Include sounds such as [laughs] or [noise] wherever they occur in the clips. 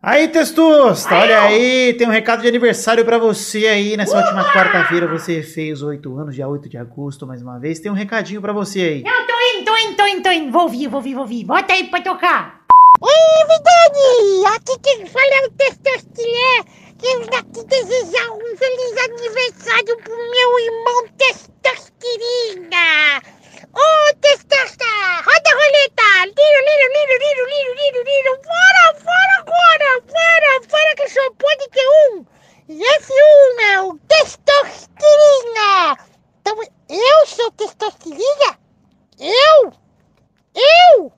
Aí, Testosta, olha aí, tem um recado de aniversário pra você aí. Nessa última quarta-feira você fez oito anos, dia 8 de agosto, mais uma vez. Tem um recadinho pra você aí. Não, tô indo, tô indo, tô indo, tô indo. Vou ouvir, vou ouvir, vou ouvir. Bota aí pra tocar. Oi, Vidani! Aqui quem fala é o Testostilé. Quero daqui desejar um feliz aniversário pro meu irmão Testosterina. Ô, Testosta! Roda a roleta! Liro, liro, liro, liro, liro, liro, liro. Fora, fora agora! Fora, fora que só pode ter um. E esse um é o Testosterina. Então, eu sou Testosterina? Eu? Eu?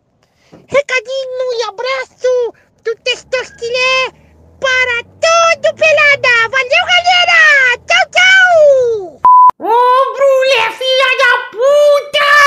Recadinho e abraço do Testostilé para todo pelada. Valeu, galera! Tchau, tchau! Ô, Brulé, filha da puta!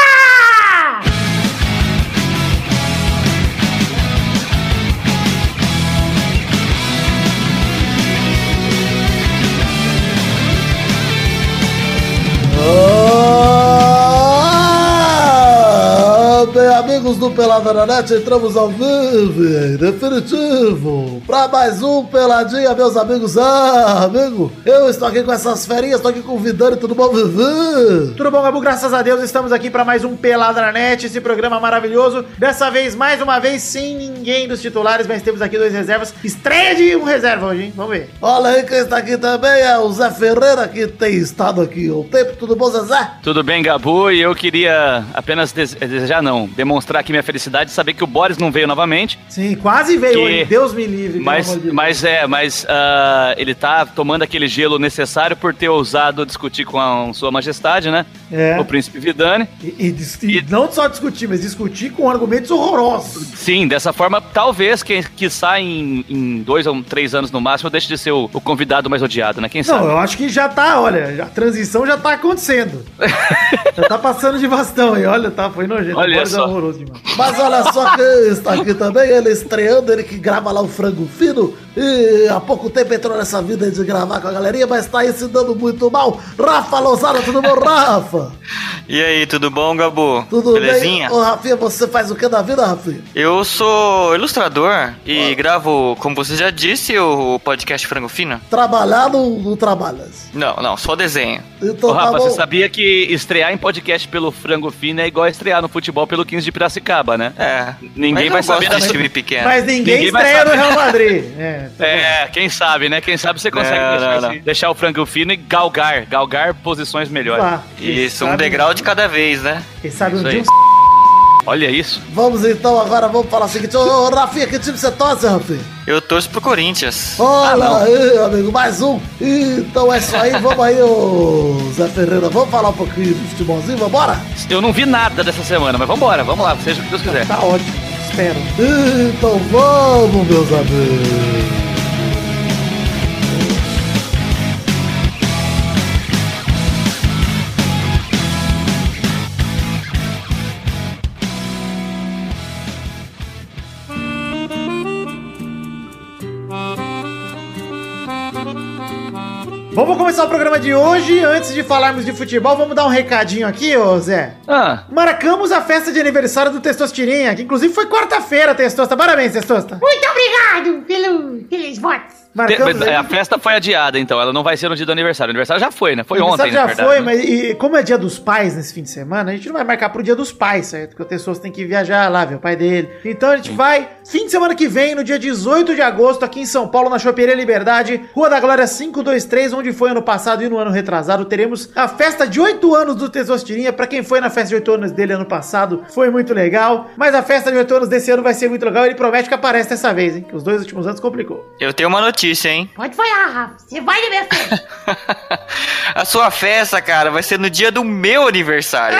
Amigos do Pelada na Net, entramos ao vivo, definitivo, pra mais um Peladinha, meus amigos. Ah, amigo, eu estou aqui com essas ferinhas, estou aqui convidando, tudo bom, Vivi? Tudo bom, Gabu? Graças a Deus estamos aqui pra mais um Pelada na Net, esse programa maravilhoso. Dessa vez, mais uma vez, sem ninguém dos titulares, mas temos aqui dois reservas. Estreia de um reserva hoje, hein? Vamos ver. Olha aí quem está aqui também, é o Zé Ferreira, que tem estado aqui o tempo, tudo bom, Zezé? Tudo bem, Gabu? E eu queria apenas dese- desejar, não, demonstrar aqui minha felicidade de saber que o Boris não veio novamente. Sim, quase veio Que- hoje. Deus me livre. Mas, de mas é, mas ah, ele tá tomando aquele gelo necessário por ter ousado discutir com a Sua Majestade, né? É. O Príncipe Vidani. E, e dis- e não só discutir, mas discutir com argumentos horrorosos. Sim, dessa forma, talvez, quem quiçá em, em dois ou três anos no máximo, deixe de ser o, o convidado mais odiado, né? Quem Não, sabe? eu acho que já tá, olha, a transição já tá acontecendo. [laughs] já tá passando de bastão aí, olha, tá, foi nojento. Olha é só. horroroso demais. Mas olha só quem está aqui também, ele estreando, ele que grava lá o Frango Fino e há pouco tempo entrou nessa vida de gravar com a galerinha, mas tá aí se dando muito mal. Rafa Lozada, tudo bom, Rafa? E aí, tudo bom, Gabu? Tudo Belezinha? bem? Ô, Rafinha, você faz o que da vida, Rafinha? Eu sou ilustrador e gravo, como você já disse, o podcast Frango Fino. Trabalhar não, não trabalhas. Não, não, só desenho. Então Ô, tá Rafa, bom. você sabia que estrear em podcast pelo Frango Fino é igual estrear no futebol pelo 15 de Piracicaba, né? É. Ninguém vai saber da- time pequeno. Mas ninguém, Ninguém estreia no. Real Madrid. [laughs] É, tá. É, quem sabe, né? Quem sabe você consegue deixar, não, não. deixar o frango fino e galgar, galgar posições melhores. Quem Isso, um degrau de cada vez, né? Quem sabe um dia Olha isso. Vamos então agora, vamos falar o seguinte. Ô, ô, Rafinha, que time você torce, Rafinha? Eu torço pro Corinthians. Olha aí, amigo, mais um. Então é isso aí, vamos aí, ô Zé Ferreira. Vamos falar um pouquinho do futebolzinho, vambora? Eu não vi nada dessa semana, mas vambora, vamos lá, seja o que Deus quiser. Tá ótimo, espero. Então vamos, meus amigos. Vamos começar o programa de hoje. Antes de falarmos de futebol, vamos dar um recadinho aqui, ô Zé. Ah, Marcamos a festa de aniversário do Testostirinha, que inclusive foi quarta-feira, Testosta. Parabéns, Testosta. Muito obrigado pelo, pelos votos. Marcamos aí. a festa foi adiada, então, ela não vai ser no dia do aniversário. O aniversário já foi, né? Foi O ontem, já verdade. foi, né? mas e, como é dia dos pais nesse fim de semana, a gente não vai marcar pro dia dos pais, certo? Porque o Testosta tem que viajar lá, ver o pai dele. Então a gente vai, fim de semana que vem, no dia 18 de agosto, aqui em São Paulo, na Choperia Liberdade, Rua da Glória 523, onde foi ano passado e no ano retrasado, teremos a festa de 8 anos do Testostirinha. Pra quem foi na festa de 8 anos dele ano passado, foi muito legal. Mas a festa de 8 anos desse ano vai ser muito legal. Ele promete que aparece dessa vez, hein? Que os dois últimos anos complicou. Eu tenho uma notícia, hein? Pode falar, Rafa. Você vai minha frente. [laughs] A sua festa, cara, vai ser no dia do meu aniversário.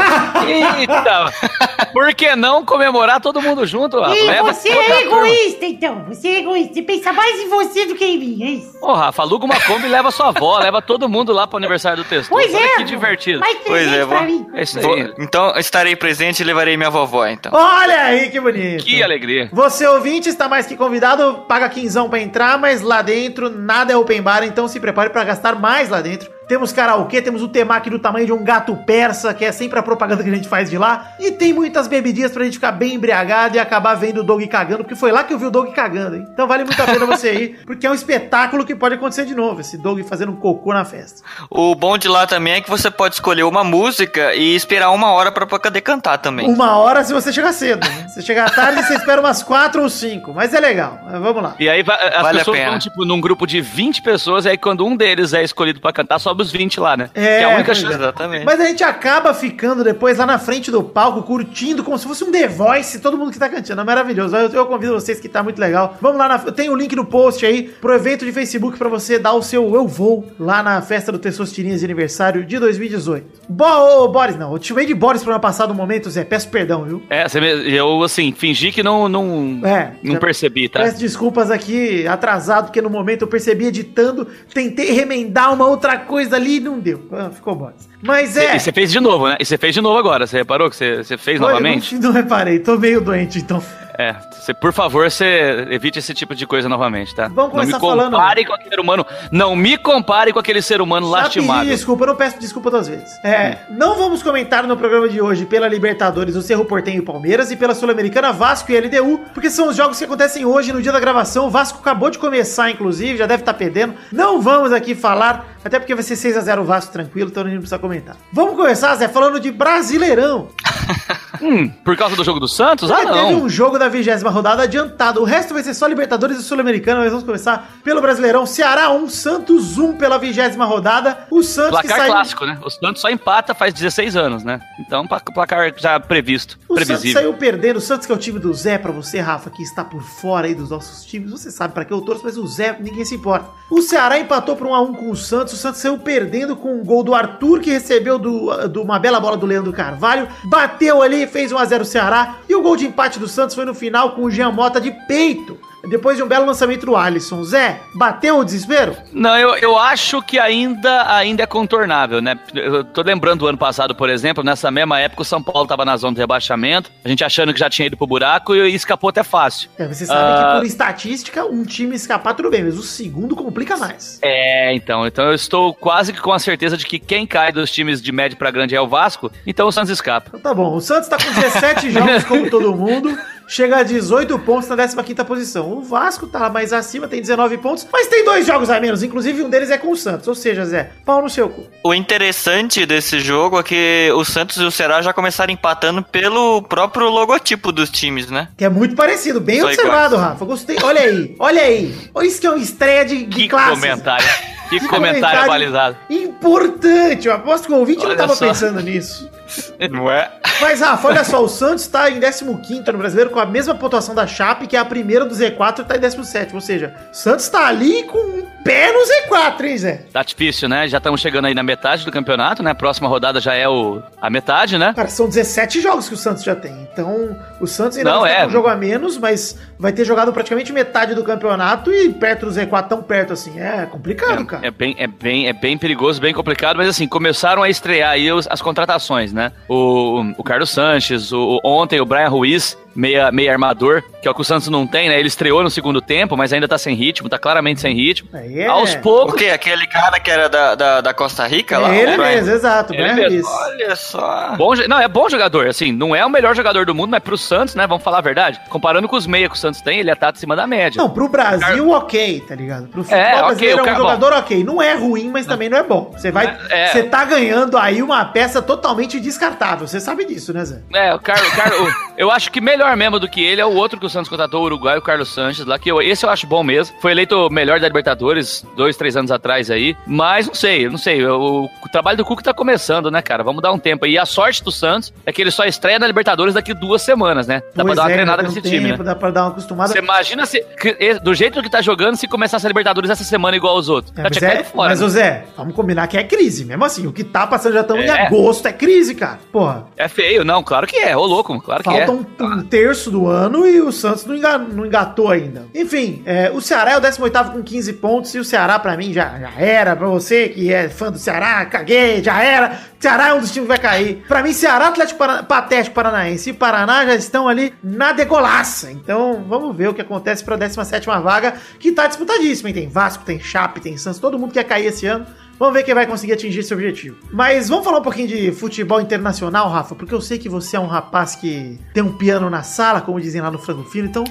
Eita! [laughs] Por que não comemorar todo mundo junto, Rafa? E Leva você é egoísta, então. Você é egoísta. Você pensa mais em você do que em mim, é isso? Ô, Rafa, aluga uma Kombi e leva sua avó, leva todo mundo lá pro aniversário do texto. Pois Olha é. que divertido. Mais Pois é, pra vou- mim. É isso Vou- aí. então estarei presente e levarei minha vovó, então. Olha aí que bonito. Que alegria. Você ouvinte está mais que convidado, paga quinzão pra entrar, mas lá dentro nada é open bar, então se prepare pra gastar mais lá dentro. Temos karaokê, temos o temaki do tamanho de um gato persa, que é sempre a propaganda que a gente faz de lá. E tem muitas bebidinhas pra gente ficar bem embriagado e acabar vendo o Doug cagando, porque foi lá que eu vi o Doug cagando, hein? Então vale muito a pena você ir, [laughs] porque é um espetáculo que pode acontecer de novo, esse Doug fazendo um cocô na festa. O bom de lá também é que você pode escolher uma música e esperar uma hora pra poder cantar também. Uma hora se você chegar cedo. Né? Se chegar tarde, você espera umas quatro ou cinco. Mas é legal. Vamos lá. E aí as Vale a pessoas pena. vão, tipo, num grupo de 20 pessoas, e aí quando um deles é escolhido pra cantar, sobe os 20 lá, né? É, que é a única chance. Exatamente. Mas a gente acaba ficando depois lá na frente do palco, curtindo como se fosse um The Voice, todo mundo que tá cantando. É maravilhoso. Eu, eu convido vocês que tá muito legal. Vamos lá, na, tem o link no post aí pro evento de Facebook pra você dar o seu Eu Vou lá na festa do Testosterinhas de aniversário de 2018. Bo, ô, Boris, não. Eu te chamei de Boris pro ano passado um momento, Zé. Peço perdão, viu? É, eu, assim, fingi que não, não, É, não percebi, tá? Peço desculpas aqui, atrasado, porque no momento eu percebi editando, tentei remendar uma outra coisa ali e não deu. Ah, Ficou bom. Mas é. E você fez de novo, né? E você fez de novo agora. Você reparou que você, fez novamente? Não, [laughs] não reparei, tô meio doente, então. É. Você, por favor, você evite esse tipo de coisa novamente, tá? Vamos não me começar falando- compare com aquele ser humano. Não me compare com aquele ser humano Já pedi lastimável. desculpa, eu não peço desculpa duas vezes. É, não vamos comentar no programa de hoje pela Libertadores o Cerro Portenho e Palmeiras e pela Sul-Americana Vasco e LDU, porque são os jogos que acontecem hoje no dia da gravação. O Vasco acabou de começar, inclusive, já deve estar perdendo. Não vamos aqui falar, até porque vai ser 6x0 o Vasco tranquilo, então a gente não precisa comentar. Vamos começar, Zé, falando de Brasileirão. [laughs] Hum, por causa do jogo do Santos? Ah, Porque teve não. um jogo da vigésima rodada adiantado. O resto vai ser só Libertadores e Sul-Americana. Mas vamos começar pelo Brasileirão. Ceará 1, Santos 1 pela vigésima rodada. O Santos que Placar saiu... clássico, né? O Santos só empata faz 16 anos, né? Então, pla- placar já previsto, O Santos previsível. saiu perdendo. O Santos que é o time do Zé, pra você, Rafa, que está por fora aí dos nossos times. Você sabe pra que eu torço, mas o Zé, ninguém se importa. O Ceará empatou por 1x1 com o Santos. O Santos saiu perdendo com um gol do Arthur, que recebeu do, do- uma bela bola do Leandro Carvalho. Bateu ali, fez 1x0 o Ceará. E o gol de empate do Santos foi no final com o Jean Mota de peito. Depois de um belo lançamento do Alisson. Zé, bateu o desespero? Não, eu, eu acho que ainda, ainda é contornável, né? Eu tô lembrando do ano passado, por exemplo, nessa mesma época o São Paulo tava na zona de rebaixamento, a gente achando que já tinha ido pro buraco e escapou até fácil. É, você sabe Ah. que por estatística, um time escapar tudo bem, mas o segundo complica mais. É, então, então eu estou quase que com a certeza de que quem cai dos times de médio pra grande é o Vasco, então o Santos escapa. Então tá bom, o Santos tá com 17 jogos [laughs] como todo mundo, chega a 18 pontos na 15ª posição. O Vasco tá mais acima, tem 19 pontos, mas tem dois jogos a menos, inclusive um deles é com o Santos. Ou seja, Zé, pau no seu cu. O interessante desse jogo é que o Santos e o Ceará já começaram empatando pelo próprio logotipo dos times, né? Que é muito parecido, bem Só observado, Rafa. Gostei. Olha aí, olha aí. Olha isso que é uma estreia de, de Que classe. comentário. [laughs] Que Que comentário balizado. Importante, eu aposto que o ouvinte não Olha tava só. pensando nisso. [laughs] Não é? Mas, Rafa, olha só, o Santos tá em 15 no brasileiro com a mesma pontuação da Chape, que é a primeira do Z4 e tá em 17. Ou seja, o Santos tá ali com um pé no Z4, hein, Zé? Tá difícil, né? Já estamos chegando aí na metade do campeonato, né? A próxima rodada já é o, a metade, né? Cara, são 17 jogos que o Santos já tem. Então, o Santos ainda Não, ficar é. com um jogo a menos, mas vai ter jogado praticamente metade do campeonato e perto do Z4, tão perto assim. É complicado, cara. É bem, é, bem, é bem perigoso, bem complicado, mas assim, começaram a estrear aí os- as contratações, né? O, o Carlos Sanches, o, ontem o Brian Ruiz, meia, meia armador, que é o que o Santos não tem, né? Ele estreou no segundo tempo, mas ainda tá sem ritmo, tá claramente sem ritmo. É- Aos O poucos. quê? Aquele cara que era da, da, da Costa Rica lá? É ele o Brian? mesmo, exato. Ele mesmo. Olha só. Bom, não, é bom jogador, assim, não é o melhor jogador do mundo, mas pro Santos, né, vamos falar a verdade, comparando com os meia que o Santos tem, ele tá acima da média. Não, pro Brasil, ok, tá ligado? Pro futebol É, brasileiro o é um cara- jogador ok. Não é ruim, mas também não é bom. Você vai. É. Você tá ganhando aí uma peça totalmente descartável. Você sabe disso, né, Zé? É, o Carlos, Carlos eu acho que melhor mesmo do que ele é o outro que o Santos contratou, o Uruguai, o Carlos Sanches, lá, que eu, esse eu acho bom mesmo. Foi eleito o melhor da Libertadores dois, três anos atrás aí. Mas não sei, não sei. O, o trabalho do Cuca tá começando, né, cara? Vamos dar um tempo aí. E a sorte do Santos é que ele só estreia na Libertadores daqui duas semanas, né? Dá pra Pois dar uma é, treinada tem um nesse time, né? tempo, Dá pra dar uma acostumada. Você imagina se, que- do jeito que tá jogando, se começasse a Libertadores essa semana igual os outros. É, Já mas, é, fora. mas, né? Zé, vamos combinar que é crise. Mesmo assim, o que tá passando já estamos em É. agosto é crise, cara. Porra. É feio, não, claro que é. Ô, louco, claro que Falta é. um, um terço do ano e o Santos não, enga- não engatou ainda. Enfim, é, o Ceará é o 18 com 15 pontos e o Ceará, pra mim, já, já era. Pra você que é fã do Ceará, caguei, já era. Ceará é um dos times que vai cair. Pra mim, Ceará, Atlético Parana, Patético Paranaense e Paraná já estão ali na degolaça. Então, vamos ver o que acontece pra 17 vaga, que tá disputadíssima. hein? Tem Vasco, tem Chape, tem Santos, todo mundo quer cair esse ano. Vamos ver quem vai conseguir atingir esse objetivo. Mas vamos falar um pouquinho de futebol internacional, Rafa, porque eu sei que você é um rapaz que tem um piano na sala, como dizem lá no Frango Fino, então.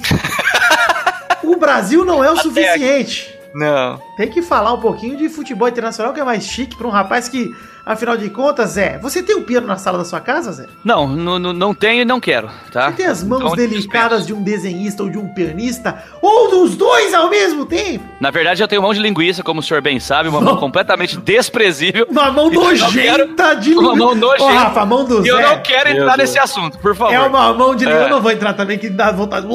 [laughs] o Brasil não é o suficiente. Não. Tem que falar um pouquinho de futebol internacional, que é mais chique para um rapaz que, afinal de contas, Zé, você tem um piano na sala da sua casa, Zé? Não, não, tenho e não quero, tá? Você tem as mãos Então, delicadas de um desenhista ou de um pianista, ou dos dois ao mesmo tempo? Na verdade, eu tenho mão de linguiça, como o senhor bem sabe, uma mão completamente desprezível. Uma mão eu nojenta de Uma mão nojenta. Ô, Rafa, a mão do E eu Zé não quero Meu entrar Deus. nesse assunto, por favor. é uma mão de... É. Eu não vou entrar também, que dá vontade...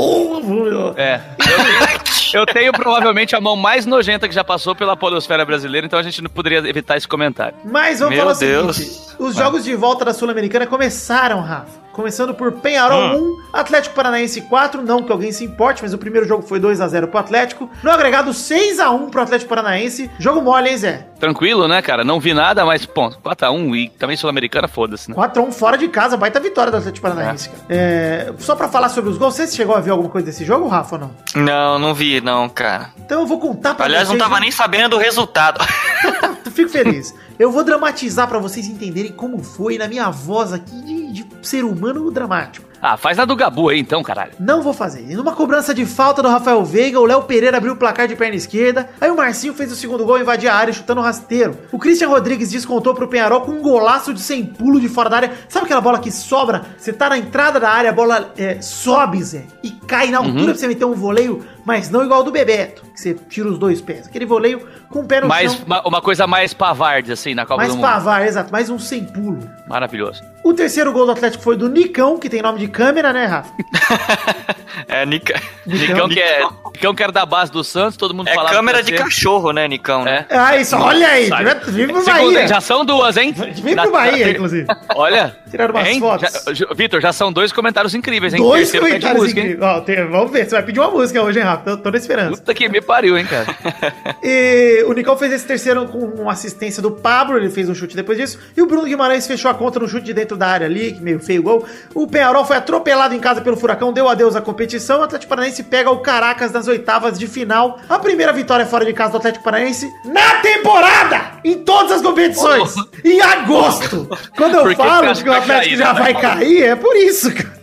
É. [laughs] Eu [laughs] eu tenho provavelmente a mão mais nojenta que já passou pela polosfera brasileira, então a gente não poderia evitar esse comentário. Mas vamos Meu falar o Deus. seguinte: os jogos de volta da Sul-Americana começaram, Rafa. Começando por Penharol 1, Atlético Paranaense 4, não que alguém se importe, mas o primeiro jogo foi 2 a 0 pro Atlético. No agregado 6 a 1 pro Atlético Paranaense. Jogo mole, hein, Zé? Tranquilo, né, cara? Não vi nada, mas, pô, 4x1 e também Sul-Americana, foda-se, né? 4 a 1 fora de casa, baita vitória do Atlético Paranaense, cara. É, só pra falar sobre os gols, você chegou a ver alguma coisa desse jogo, Rafa, ou não? Não, não vi, não, cara. Então eu vou contar pra Aliás, não vocês. tava nem sabendo do resultado. [laughs] Fico feliz. Eu vou dramatizar pra vocês entenderem como foi na minha voz aqui de, de ser humano dramático. Ah, faz a do Gabu aí então, caralho. Não vou fazer. E numa cobrança de falta do Rafael Veiga, o Léo Pereira abriu o placar de perna esquerda. Aí o Marcinho fez o segundo gol, invadir a área, chutando rasteiro. O Christian Rodrigues descontou pro Penharol com um golaço de sem pulo de fora da área. Sabe aquela bola que sobra? Você tá na entrada da área, a bola é, sobe, Zé, e cai na altura pra você meter um voleio, mas não igual ao do Bebeto, que você tira os dois pés. Aquele voleio com o pé no Mais, chão. uma, uma coisa mais pavarde, assim, na Copa Mais do Mundo. pavar, exato, mais um sem pulo. Maravilhoso. O terceiro gol do Atlético foi do Nicão, que tem nome de câmera, né, Rafa? [laughs] É, Nica... Nicão que, é, Nicão que era da base do Santos, todo mundo é falava câmera que de cachorro, né, Nicão? né? É. Ah, isso, olha aí, Sabe? vive pro Bahia. já são duas, hein? Vem pro Bahia, inclusive. Olha. Tiraram umas hein? fotos. Vitor, já são dois comentários incríveis, hein? Dois Terceiro comentários incríveis. Ó, tem- vamos ver, você vai pedir uma música hoje, hein, Rafa? Tô, tô na esperança. Puta que me pariu, hein, cara? [laughs] E o Nicão fez esse terceiro com uma assistência do Pablo, ele fez um chute depois disso. E o Bruno Guimarães fechou a conta no chute de dentro da área ali, que meio feio o gol. O Penharol foi atropelado em casa pelo Furacão, deu adeus à competição. O Atlético Paranaense pega o Caracas nas oitavas de final. A primeira vitória fora de casa do Atlético Paranaense na temporada! Em todas as competições! Em agosto! Quando eu falo que o Atlético cair, já né, vai cair, é por isso, cara.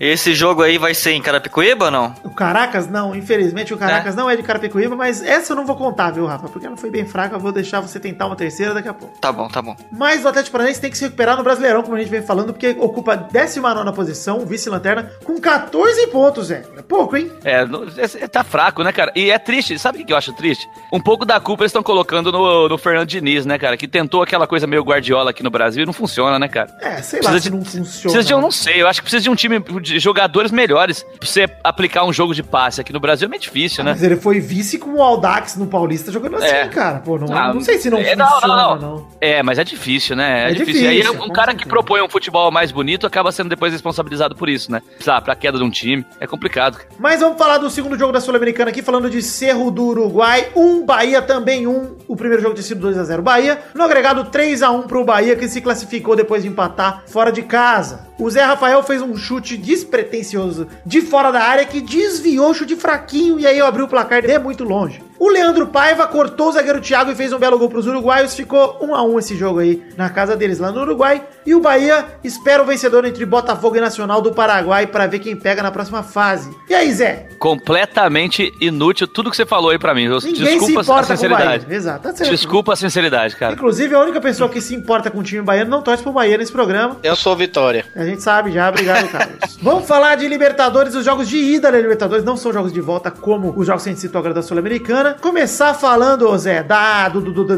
Esse jogo aí vai ser em Carapicuíba ou não? O Caracas não, infelizmente o Caracas não é de Carapicuíba, mas essa eu não vou contar, viu, Rafa? Porque ela foi bem fraca, eu vou deixar você tentar uma terceira daqui a pouco. Tá bom, tá bom. Mas o Atlético Paranaense tem que se recuperar no Brasileirão, como a gente vem falando, porque ocupa a 19 posição, vice-lanterna, com 14 pontos, é. É pouco, hein? É, no- é- é- tá fraco, né, cara? E é triste, sabe o que eu acho triste? Um pouco da culpa eles estão colocando no, no Fernando Diniz, né, cara? Que tentou aquela coisa meio Guardiola aqui no Brasil e não funciona, né, cara? É, sei lá Precisa se de- não funciona. Precisa de, eu não sei, eu acho que precisa de um time de jogadores melhores pra você aplicar um jogo de passe aqui no Brasil é meio difícil, né? Mas ele foi vice com o Aldax no Paulista jogando assim, É. cara. Pô, não, Ah, não sei se não é, funciona, não. É, mas é difícil, né? É, É difícil. E aí difícil, um cara que propõe um futebol mais bonito acaba sendo depois responsabilizado por isso, né? Sabe, pra queda de um time. É complicado. Mas vamos falar do segundo jogo da Sul-Americana aqui, falando de Cerro do Uruguai. Um Bahia também um. O primeiro jogo tinha sido 2x0 Bahia. No agregado 3x1 pro Bahia, que se classificou depois de empatar fora de casa. O Zé Rafael fez um chute despretensioso de fora da área que desviou o chute fraquinho e aí abriu o placar de muito longe. O Leandro Paiva cortou o zagueiro Thiago e fez um belo gol pros uruguaios. Ficou 1 a 1 esse jogo aí na casa deles lá no Uruguai. E o Bahia espera o vencedor entre Botafogo e Nacional do Paraguai para ver quem pega na próxima fase. E aí, Zé? Completamente inútil tudo que você falou aí pra mim. Eu- Ninguém se Desculpa a importa com o sinceridade. Bahia. Exato, tá certo. Desculpa a sinceridade, cara. Inclusive, a única pessoa que se importa com o time baiano não torce pro Bahia nesse programa. Eu sou Vitória. A gente sabe já, obrigado, Carlos. [laughs] Vamos falar de Libertadores, os jogos de ida da Libertadores, não são jogos de volta como os jogos que a gente citou agora da Sul-Americana semana. Começar falando, Zé, da, do, do, do,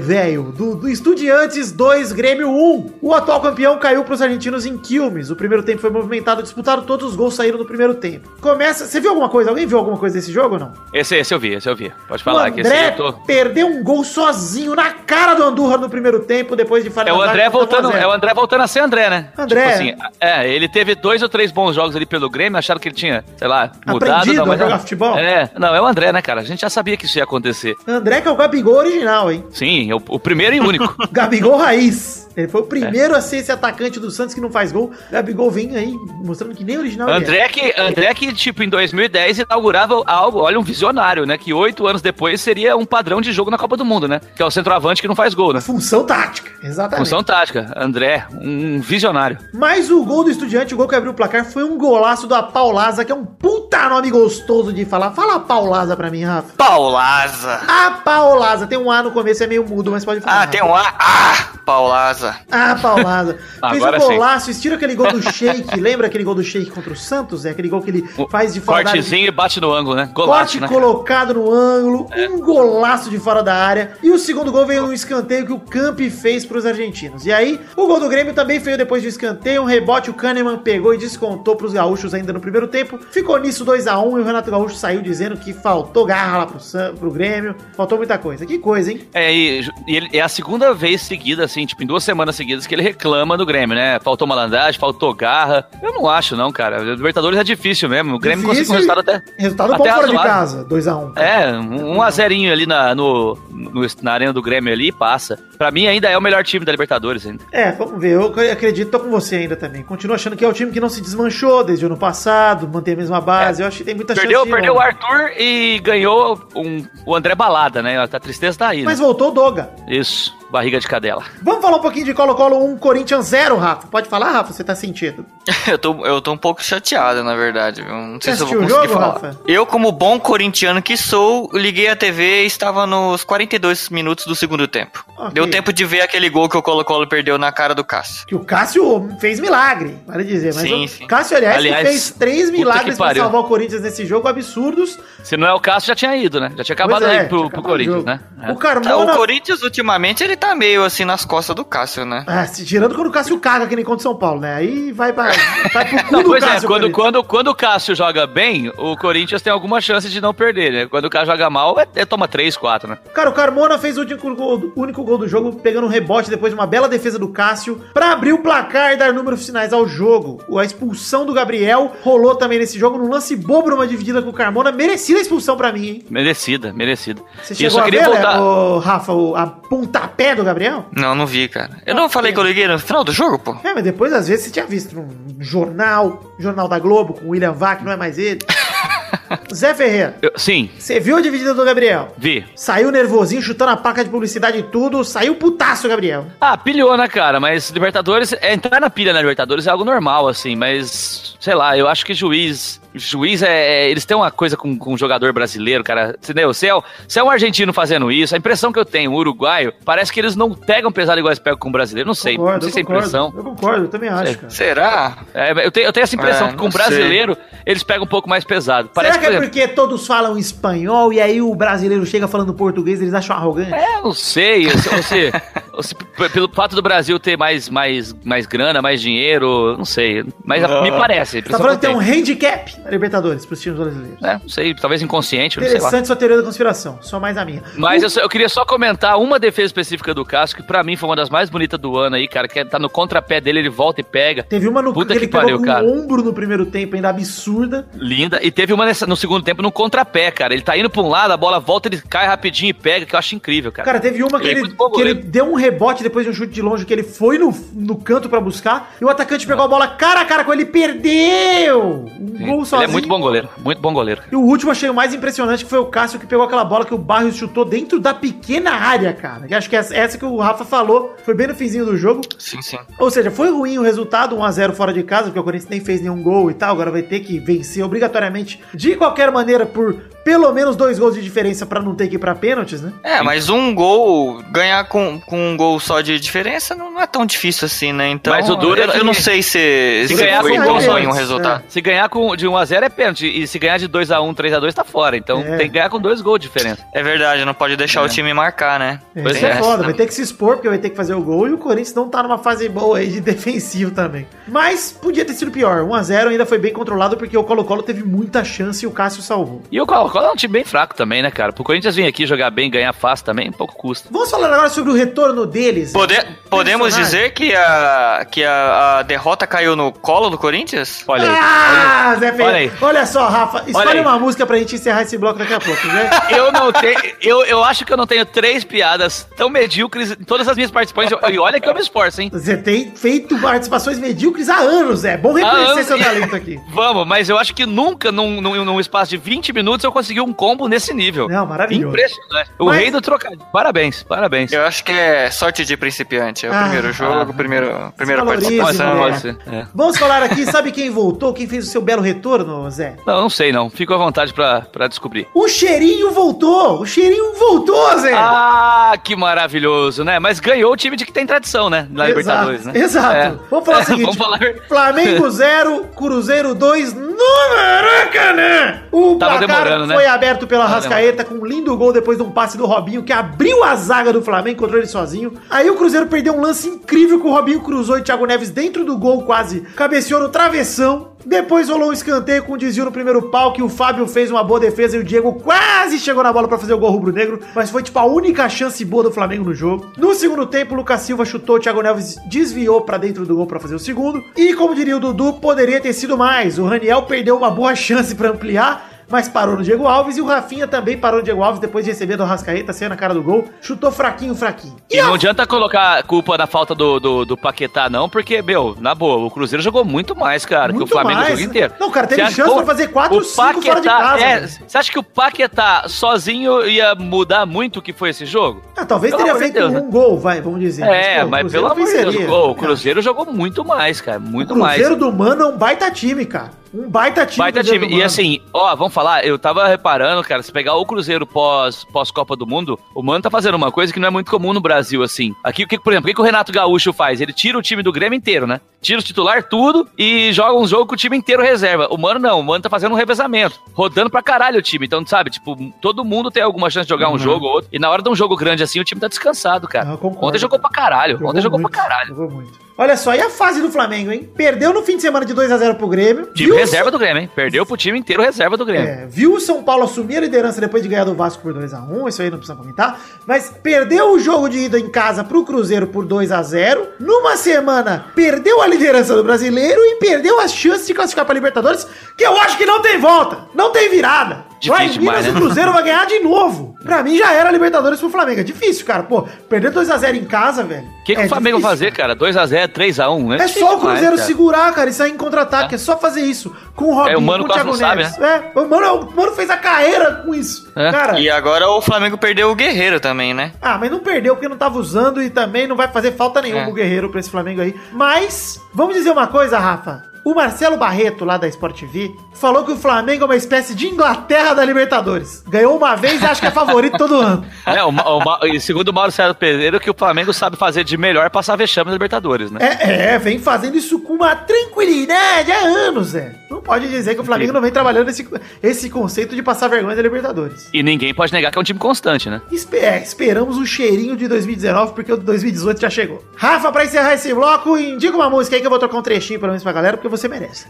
velho, do, do Estudiantes 2, Grêmio 1. O atual campeão caiu para os argentinos em Quilmes. O primeiro tempo foi movimentado, disputaram todos os gols, saíram no primeiro tempo. Começa. Você viu alguma coisa? Alguém viu alguma coisa desse jogo ou não? Esse, esse eu vi, esse eu vi. Pode falar que esse eu tô... perdeu um gol sozinho na cara do Andurra no primeiro tempo, depois de fazer. É o André voltando, é o André voltando a ser André, né? André. Tipo assim, é, ele teve dois ou três bons jogos ali pelo Grêmio, acharam que ele tinha, sei lá, mudado. Aprendido não, mas a jogar futebol? É, não, é o André né, cara? A gente já sabia que isso ia acontecer. André que é o Gabigol original, hein? Sim, é o, o primeiro e único. [laughs] Gabigol raiz. Ele foi o primeiro a ser esse atacante do Santos que não faz gol. Gabigol vem aí mostrando que nem original ele é. André que, André que, tipo, em 2010 inaugurava algo, olha, um visionário, né? Que oito anos depois seria um padrão de jogo na Copa do Mundo, né? Que é o centroavante que não faz gol, né? Função tática, exatamente. Função tática. André, um visionário. Mas o gol do Estudiante, o gol que abriu o placar, foi um golaço do Paulaza, que é um puta nome gostoso de falar. Fala Paulaza pra mim, Rafa. Paulaza. A Paulaza. Tem um A no começo, é meio mudo, mas pode falar. Ah, tem um A. Ah, Paulaza. Ah, Paulaza. [laughs] Fez um Agora sim. golaço, estilo aquele gol do [laughs] Sheik. Lembra aquele gol do Sheik contra o Santos? É aquele gol que ele faz de fora da área. Cortezinho e bate no ângulo, né? Golaço, Corte né? colocado no ângulo, um golaço de fora da área. E o segundo gol veio um escanteio que o Campi fez pros argentinos. E aí, o gol do Grêmio também veio depois do escanteio. Um rebote, o Kahneman pegou e descontou pros gaúchos ainda no primeiro tempo. Ficou nisso 2x1 e o Renato Gaúcho saiu dizendo que faltou garra lá pro, San- pro Grêmio. Faltou muita coisa. Que coisa, hein? É, e, e ele, é a segunda vez seguida, assim, tipo, em duas semanas seguidas que ele reclama do Grêmio, né? Faltou malandragem, faltou garra. Eu não acho, não, cara. O Libertadores é difícil mesmo. O Grêmio Difícil conseguiu um resultado até. Resultado até bom fora de casa. 2x1. É, um, um a zerinho ali na, no, no- na arena do Grêmio ali passa. Pra mim ainda é o melhor time da Libertadores ainda. É, vamos ver. Eu acredito, tô com você ainda também. Continuo achando que é o time que não se desmanchou desde o ano passado, mantém a mesma base. Eu acho que tem muita Perdeu, chance. de- perdeu o Arthur e ganhou um, o André Balada, né? A tristeza tá aí, Mas né? voltou o Doga. Isso, barriga de cadela. Vamos falar um pouquinho de Colo-Colo 1, Corinthians 0, Rafa. Pode falar, Rafa? Você tá sentindo. [laughs] Eu tô, eu tô um pouco chateado, na verdade. Não sei Você se eu vou conseguir jogo, falar. Rafa? Eu, como bom corintiano que sou, liguei a TV e estava nos 42 minutos do segundo tempo. Ok. Deu tempo de ver aquele gol que o Colo-Colo perdeu na cara do Cássio. Que o Cássio fez milagre, vale dizer. Mas Sim, o sim. Cássio, aliás, Aliás, fez três milagres pra salvar o Corinthians nesse jogo, absurdos. Se não é o Cássio, já tinha ido, né? Já tinha acabado Pois é, aí pro, pro Corinthians, né? O Carmona... Tá, o Corinthians, ultimamente, ele tá meio assim nas costas do Cássio, né? Ah, se tirando quando o Cássio caga, que nem contra o São Paulo, né? Aí vai, pra, vai pro [laughs] cu Não, do pois é, Cássio. quando, Corinthians. quando, quando o Cássio joga bem, o Corinthians tem alguma chance de não perder, né? Quando o Cássio joga mal, é, é toma 3, 4, né? Cara, o Carmona fez o único gol, do- único gol do jogo, pegando um rebote depois de uma bela defesa do Cássio, pra abrir o placar e dar números finais ao jogo. A expulsão do Gabriel rolou também nesse jogo, num lance bobo numa dividida com o Carmona. Merecida a expulsão pra mim, hein? Merecida, merecida. Você E eu chegou só a queria ver, voltar. né, ô, Rafa, o, a pontapé do Gabriel? Não, não vi, cara. Eu não falei que eu liguei no final do jogo, pô? É, mas depois, às vezes, você tinha visto num jornal, jornal da Globo, com o William Vac, não é mais ele. [laughs] Zé Ferreira, Eu- sim, você viu a dividida do Gabriel? vi. Saiu nervosinho, chutando a placa de publicidade e tudo, saiu putaço, Gabriel. Ah, pilhou, né, cara? Mas Libertadores, é, entrar na pilha na Libertadores é algo normal, assim, mas sei lá, eu acho que juiz. Juiz é. Eles têm uma coisa com, com o jogador brasileiro, cara. Entendeu? Se é, o- se é um argentino fazendo isso, a impressão que eu tenho, um uruguaio, parece que eles não pegam pesado igual eles pegam com o brasileiro. Não sei, não sei se é eu concordo, impressão. Eu concordo, eu também acho, cara. Será? É, eu, tenho, eu tenho essa impressão É, que com o não sei. brasileiro eles pegam um pouco mais pesado. Parece Será que é por porque todos falam espanhol e aí o brasileiro chega falando português eles acham arrogante? É, não sei. Se, ou se- se pelo fato do Brasil ter mais, mais, mais grana, mais dinheiro, não sei. Mas me parece. a Tá falando que eu tem um handicap na Libertadores pros times brasileiros. É, não sei, talvez inconsciente, não sei lá. Interessante sua teoria da conspiração, só mais a minha. Mas eu, só- eu queria só comentar uma defesa específica do Cássio, que pra mim foi uma das mais bonitas do ano aí, cara, que é, tá no contrapé dele, ele volta e pega. Teve uma no Puta que ele que pariu, pegou com cara. ombro no primeiro tempo, ainda absurda. Linda. E teve uma nessa- no segundo tempo no contrapé, cara. Ele tá indo pra um lado, a bola volta, ele cai rapidinho e pega, que eu acho incrível, cara. Cara, teve uma que, Ele é que ele deu um rebote depois de um chute de longe, que ele foi no, no canto pra buscar, e o atacante pegou a bola cara a cara com ele e perdeu! Um Sim. gol ele sozinho. é muito bom goleiro, muito bom goleiro. E o último achei o mais impressionante, que foi o Cássio que pegou aquela bola que o Barrios chutou dentro da pequena área, cara. Que acho que essa, essa que o Rafa falou foi bem no finzinho do jogo. Sim, sim. Ou seja, foi ruim o resultado, 1x0 fora de casa, porque o Corinthians nem fez nenhum gol e tal. Agora vai ter que vencer obrigatoriamente, de qualquer maneira, por pelo menos dois gols de diferença pra não ter que ir pra pênaltis, né? É, mas um gol, ganhar com, com um gol só de diferença não, não é tão difícil assim, né? Então, Mas o duro é eu, que- eu não sei se, se se ganhar foi com bom gol ou só, ruim o é. resultado. Se ganhar com, de 1x0 é pênalti, e se ganhar de 2x1, 3x2 tá fora. Então É. tem que ganhar com dois gols de diferença. É verdade, não pode deixar o time marcar, né? É, Pois isso é, é. foda, vai ter que se expor, porque vai ter que fazer o gol, e o Corinthians não tá numa fase boa aí de [laughs] defensivo também. Mas podia ter sido pior, 1x0 ainda foi bem controlado, porque o Colo-Colo teve muita chance e o Cássio salvou. E o Colo-Colo é um time bem fraco também, né, cara? Pro Corinthians vir aqui jogar bem, ganhar fácil também, pouco custa. Vamos falar agora sobre o retorno deles. Pode- podemos dizer que, a, que a, a derrota caiu no colo do Corinthians? Olha aí. Ah, Zé Feio. Olha aí. Olha só, Rafa, escolhe uma música pra gente encerrar esse bloco daqui a pouco, né? [laughs] Eu não tenho. Eu, eu acho que eu não tenho três piadas tão medíocres em todas as minhas participações. E olha que eu me esforço, hein? Você tem feito participações medíocres há anos, Zé. Bom reconhecer anos. seu talento aqui. [laughs] Vamos, mas eu acho que nunca, num, num, num espaço de 20 minutos, eu consegui um combo nesse nível. Não, maravilhoso. Impressionante. O Mas- rei do trocadilho. Parabéns, parabéns. Eu acho que é sorte de principiante. É o Ah, primeiro jogo, primeiro, primeira participação. Pode ser. É. Vamos falar aqui, sabe quem voltou? Quem fez o seu belo retorno, Zé? Não, não sei não. Fico à vontade pra, pra descobrir. O cheirinho voltou! O cheirinho voltou, Zé! Ah, que maravilhoso, né? Mas ganhou o time de que tem tradição, né? Na Libertadores, né? Exato. É. Vamos falar o É, seguinte: vamos falar. Flamengo [laughs] 0, Cruzeiro 2 no Maracanã. O Tava placar demorando, né? foi aberto pela Tava Rascaeta com um lindo gol depois de um passe do Robinho que abriu a zaga do Flamengo, encontrou ele sozinho. Aí o Cruzeiro perdeu um lance incrível que o Robinho cruzou e Thiago Neves dentro do gol quase cabeceou no travessão. Depois rolou um escanteio com um desvio no primeiro pau que o Fábio fez uma boa defesa e o Diego quase chegou na bola pra fazer o gol rubro-negro, mas foi tipo a única chance boa do Flamengo no jogo. No segundo tempo, o Lucas Silva chutou, o Thiago Neves desviou pra dentro do gol pra fazer o segundo. E como diria o Dudu, poderia ter sido mais. O Raniel perdeu uma boa chance pra ampliar. Mas parou no Diego Alves e o Rafinha também parou no Diego Alves depois de receber do Rascaeta, saiu na cara do gol. Chutou fraquinho, fraquinho. E não adianta colocar a culpa na falta do, do, do Paquetá, não, porque, meu, na boa, o Cruzeiro jogou muito mais, cara, Muito que o Flamengo mais. o jogo inteiro. Não, cara, teve Você chance pô, pra fazer quatro, o cinco fora de casa, é. Você acha que o Paquetá sozinho ia mudar muito o que foi esse jogo? Ah, talvez Pelo teria feito Deus, um né? gol, vai, vamos dizer. É, pô, o mas pelo amor de Deus, o. Cruzeiro jogou muito mais, cara, muito o mais. Cruzeiro do Mano é um baita time, cara. Um baita time. Baita time. E assim, ó, vamos falar, eu tava reparando, cara, se pegar o Cruzeiro pós, pós Copa do Mundo, o Mano tá fazendo uma coisa que não é muito comum no Brasil, assim. Aqui, o que, por exemplo, o que, que o Renato Gaúcho faz? Ele tira o time do Grêmio inteiro, né? Tira o titular, tudo, e joga um jogo com o time inteiro reserva. O Mano não, o Mano tá fazendo um revezamento, rodando pra caralho o time. Então, sabe, tipo, todo mundo tem alguma chance de jogar um jogo ou outro. E na hora de um jogo grande assim, o time tá descansado, cara. Ontem jogou pra caralho. Ontem jogou muito, pra caralho. Jogou muito. Olha só, e a fase do Flamengo, hein? Perdeu no fim de semana de 2x0 pro Grêmio. Time Viu o reserva do Grêmio, hein? Perdeu pro time inteiro reserva do Grêmio. É, viu o São Paulo assumir a liderança depois de ganhar do Vasco por 2x1, isso aí não precisa comentar. Mas perdeu o jogo de ida em casa pro Cruzeiro por 2x0. Numa semana, perdeu a liderança do brasileiro e perdeu as chances de classificar pra Libertadores, que eu acho que não tem volta, não tem virada. Difícil Lá em Minas demais, o né? Cruzeiro vai ganhar de novo. Pra mim já era Libertadores pro Flamengo. É difícil, cara. Pô, perder 2x0 em casa, velho. O que, que é o Flamengo vai difícil, fazer, cara? 2x0, 3x1, né? É só o Cruzeiro segurar, cara, e sair em contra-ataque. É. só fazer isso. Com o Robinho, É, o Mano com quase não sabe, É, o Mano, o Mano fez a carreira com isso. É. Cara, E agora o Flamengo perdeu o Guerreiro também, né? ah, mas não perdeu porque não tava usando e também não vai fazer falta nenhuma É. o Guerreiro pra esse Flamengo aí. Mas, vamos dizer uma coisa, Rafa. O Marcelo Barreto, lá da Sport TV, falou que o Flamengo é uma espécie de Inglaterra da Libertadores. Ganhou uma vez e acha que é favorito todo ano. É, o, o, e segundo o Mauro César Pereira, que o Flamengo sabe fazer de melhor é passar vexame na Libertadores, né? É, é, vem fazendo isso com uma tranquilidade há anos, Zé. Não pode dizer que o Flamengo não vem trabalhando esse, esse conceito de passar vergonha da Libertadores. E ninguém pode negar que é um time constante, né? Espe- é, esperamos um cheirinho de 2019, porque o de 2018 já chegou. Rafa, pra encerrar esse bloco, indica uma música aí que eu vou tocar um trechinho pelo menos pra galera, porque você merece.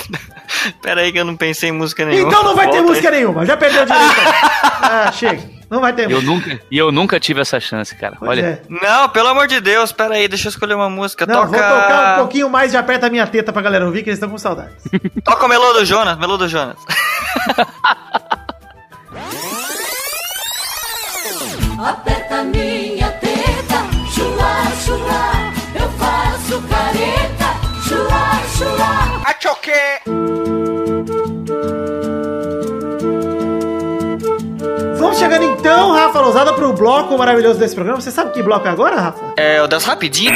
[laughs] Pera aí que eu não pensei em música nenhuma. Então não vai ter Volta aí. música nenhuma, já perdeu o direito. [laughs] ah, chega. Não vai ter Eu música. nunca, e eu nunca tive essa chance, cara. Pois Olha, é. Não, pelo amor de Deus, pera aí, deixa eu escolher uma música. Não, toca... vou tocar um pouquinho mais de aperta a minha teta pra galera ouvir, que eles estão com saudades. [laughs] Toca o Melô do Jonas, Melô do Jonas. Aperta minha chua, chua. Vamos chegando então, Rafa Lousada, pro bloco maravilhoso desse programa. Você sabe que bloco é agora, Rafa? É, o das rapidinho.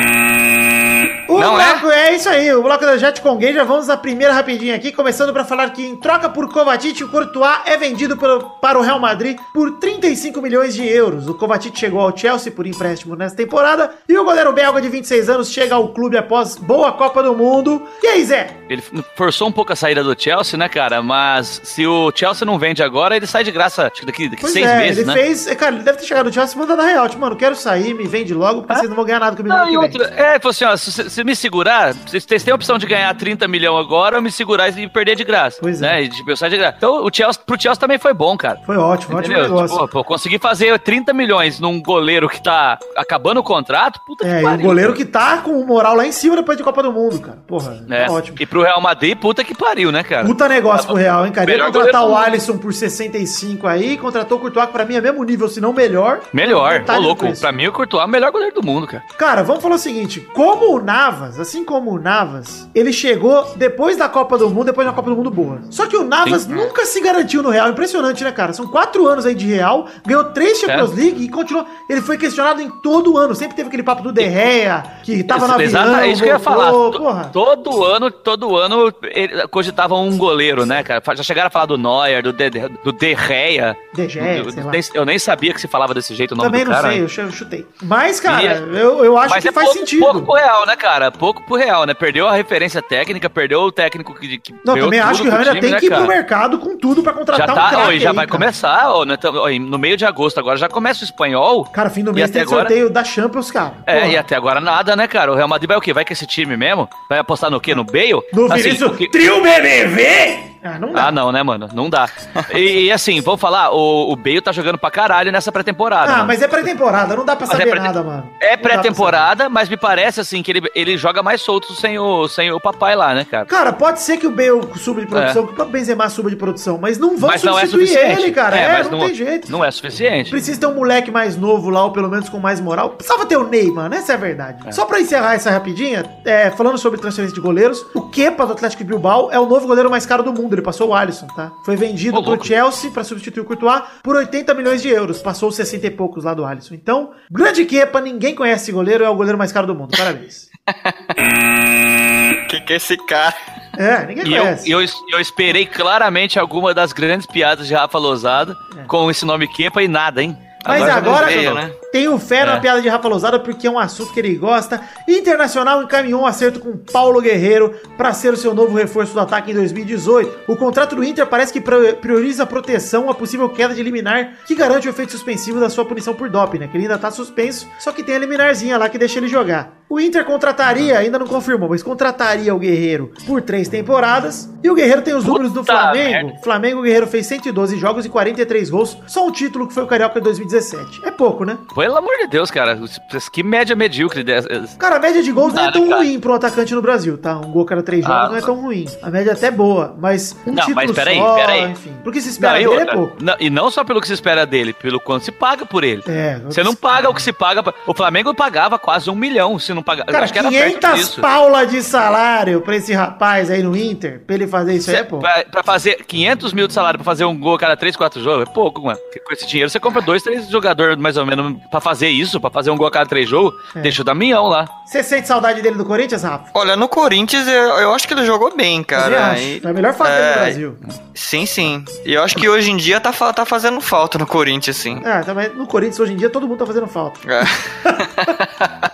O Não bloco é? isso aí, o bloco da Jet com. Já vamos à primeira rapidinha aqui, começando pra falar que em troca por Kovacic, o Courtois é vendido pelo- para o Real Madrid por 35 milhões de euros. O Kovacic chegou ao Chelsea por empréstimo nessa temporada e o goleiro belga de 26 anos chega ao clube após boa Copa do Mundo. E aí, Zé? ele forçou um pouco a saída do Chelsea, né, cara? Mas se o Chelsea não vende agora, ele sai de graça, acho que daqui, daqui seis é, meses, ele né? fez. é, Cara, ele deve ter chegado no Chelsea e mandado na real. Tipo, mano, quero sair, me vende logo, porque vocês não vão ganhar nada comigo Não, e outra, é, falou assim, ó, se, se me segurar, vocês têm a opção de ganhar 30 milhões agora ou me segurar e perder de graça. Pois é. né? E de pensar de graça. Então, o Chelsea, pro Chelsea também foi bom, cara. Foi ótimo, ótimo Entendeu? negócio. Tipo, pô, conseguir fazer 30 milhões num goleiro que tá acabando o contrato, puta É, que e o pariu. goleiro que tá com o moral lá em cima depois de Copa do Mundo, cara. Porra, É. tá ótimo. E pro Real Madrid, puta que pariu, né, cara? Puta negócio pro Real, hein, cara? Melhor contratar o. Alisson por 65 aí, contratou o Courtois, que pra mim é mesmo nível, se não melhor. Melhor, Metade ô do louco. Pra mim, o Courtois é o melhor goleiro do mundo, cara. Cara, vamos falar o seguinte: como o Navas, assim como o Navas, ele chegou depois da Copa do Mundo, depois da Copa do Mundo boa. Só que o Navas Sim. nunca se garantiu no Real. Impressionante, né, cara? São quatro anos aí de Real, ganhou três Champions É. League e continuou. Ele foi questionado em todo ano. Sempre teve aquele papo do De Gea, que tava na avião, é isso que eu ia falar. Porra. Todo ano, todo ano, ele- cogitavam um goleiro, né, cara? Já chegaram a falar do Neuer, do De, do De Gea. De Gea, Eu- sei lá. Eu nem sabia que se falava desse jeito o nome Também do não cara. sei, né? eu ch- eu chutei. Mas, cara, é- eu, eu acho que é faz pouco, sentido. pouco pro real, né, cara? Pouco pro real, né? Perdeu a referência técnica, perdeu o técnico que. que Não, também acho que o pro time, tem né, que ir pro cara? mercado com tudo pra contratar Já um tá, craque ó, e já aí, vai cara. começar, ó, né, no meio de agosto agora já começa o espanhol. Cara, fim do mês tem agora- sorteio da Champions, cara. É, Porra. e até agora nada, né, cara? O Real Madrid vai o quê? Vai com esse time mesmo? Vai apostar no quê? No Bale? No Assim, Vinícius, que- trio BBV? Ah, não dá. Ah, não, né, mano? Não dá. E, e assim, vamos falar, o, o Bale tá jogando pra caralho nessa pré-temporada. Ah, mano. mas é pré-temporada, não dá pra Mas saber é nada, mano. É Não pré-temporada, mas me parece assim que ele, ele joga mais solto sem o, sem o papai lá, né, cara? Cara, pode ser que o Bale suba de produção, que o Benzema suba de produção, mas não vão É. mas não é substituir suficiente. ele, cara. É, mas não, tem jeito. Não é suficiente. Precisa ter um moleque mais novo lá, ou pelo menos com mais moral. Precisava ter o Ney, mano. Essa é a verdade. Só pra encerrar essa rapidinha, é, falando sobre transferência de goleiros, o Kepa do Atlético de Bilbao é o novo goleiro mais caro do mundo. Ele passou o Alisson, tá? Foi vendido Ô, pro louco. Chelsea pra substituir o Courtois por 80 milhões de euros. Passou os 60 e poucos lá do Alisson. Então, grande Kepa, ninguém conhece esse goleiro, é o goleiro mais caro do mundo. Parabéns. [laughs] Que que é esse cara? É, ninguém E eu, conhece. eu, eu esperei claramente alguma das grandes piadas de Rafa Lozada com esse nome Kepa e nada, hein? Mas Agora agora, veio, né? tenho fé na É. piada de Rafa Lozada porque é um assunto que ele gosta. Internacional encaminhou um acerto com Paulo Guerreiro para ser o seu novo reforço do ataque em 2018. O contrato do Inter parece que prioriza a proteção à possível queda de liminar que garante o efeito suspensivo da sua punição por doping, né? Que ele ainda tá suspenso, só que tem a liminarzinha lá que deixa ele jogar. O Inter contrataria, ainda não confirmou, mas contrataria o Guerreiro por três temporadas. E o Guerreiro tem os números do Puta Flamengo. merda. Flamengo o Guerreiro fez 112 jogos e 43 gols, só um título que foi o Carioca de 2017. É pouco, né? Pelo amor de Deus, cara. Que média medíocre dessa. Cara, a média de gols não é Nada, tão cara. ruim para um atacante no Brasil, tá? Um gol cada três jogos Ah, não é tão ruim. A média é até boa, mas um Não, título mas peraí, só, peraí. enfim. Porque se espera Não, dele é pouco. não- e não só pelo que se espera dele, pelo quanto se paga por ele. É, Você não paga o que se paga. O Flamengo pagava quase um milhão se não pagar. Cara, acho que era perto 500 disso. paula de salário pra esse rapaz aí no Inter, pra ele fazer isso aí, Cê- é pô. pra, pra fazer 500 mil de salário pra fazer um gol a cada 3, 4 jogos, é pouco, mano. Porque Com esse dinheiro você compra dois, três jogadores mais ou menos pra fazer isso, pra fazer um gol a cada três jogos. É. Deixa o Damião lá. Você sente saudade dele do Corinthians, Rafa? Olha, no Corinthians eu, eu acho que ele jogou bem, cara. E- É a melhor fase é, Brasil. Sim, sim. E eu acho que hoje em dia tá, tá fazendo falta no Corinthians, sim. É, também no Corinthians hoje em dia todo mundo tá fazendo falta. É. [laughs]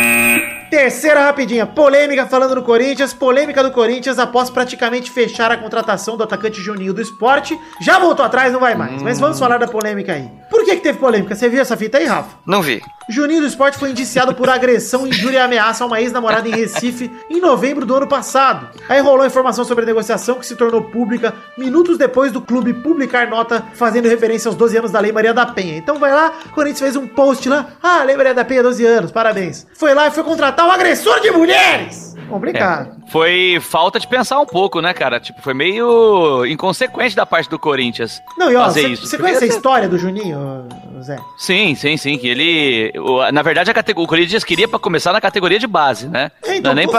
Terceira rapidinha, polêmica falando no Corinthians, polêmica do Corinthians após praticamente fechar a contratação do atacante Juninho do esporte. Já voltou atrás, não vai mais. Mas vamos falar da polêmica aí. Por que, que teve polêmica? Você viu essa fita aí, Rafa? Não vi. Juninho do Esporte foi indiciado por agressão, injúria e ameaça a uma ex-namorada em Recife em novembro do ano passado. Aí rolou informação sobre a negociação que se tornou pública minutos depois do clube publicar nota fazendo referência aos 12 anos da Lei Maria da Penha. Então vai lá, o Corinthians fez um post lá. Ah, Lei Maria da Penha, 12 anos, parabéns. Foi lá e foi um agressor de mulheres. Complicado. Foi falta de pensar um pouco, né, cara? Tipo, foi meio inconsequente da parte do Corinthians Não, e ó, fazer você isso. você conhece a história do Juninho, Zé? Sim, sim, sim. Que ele. na verdade, a categ- o Corinthians queria pra começar na categoria de base, né? É, então, não é nem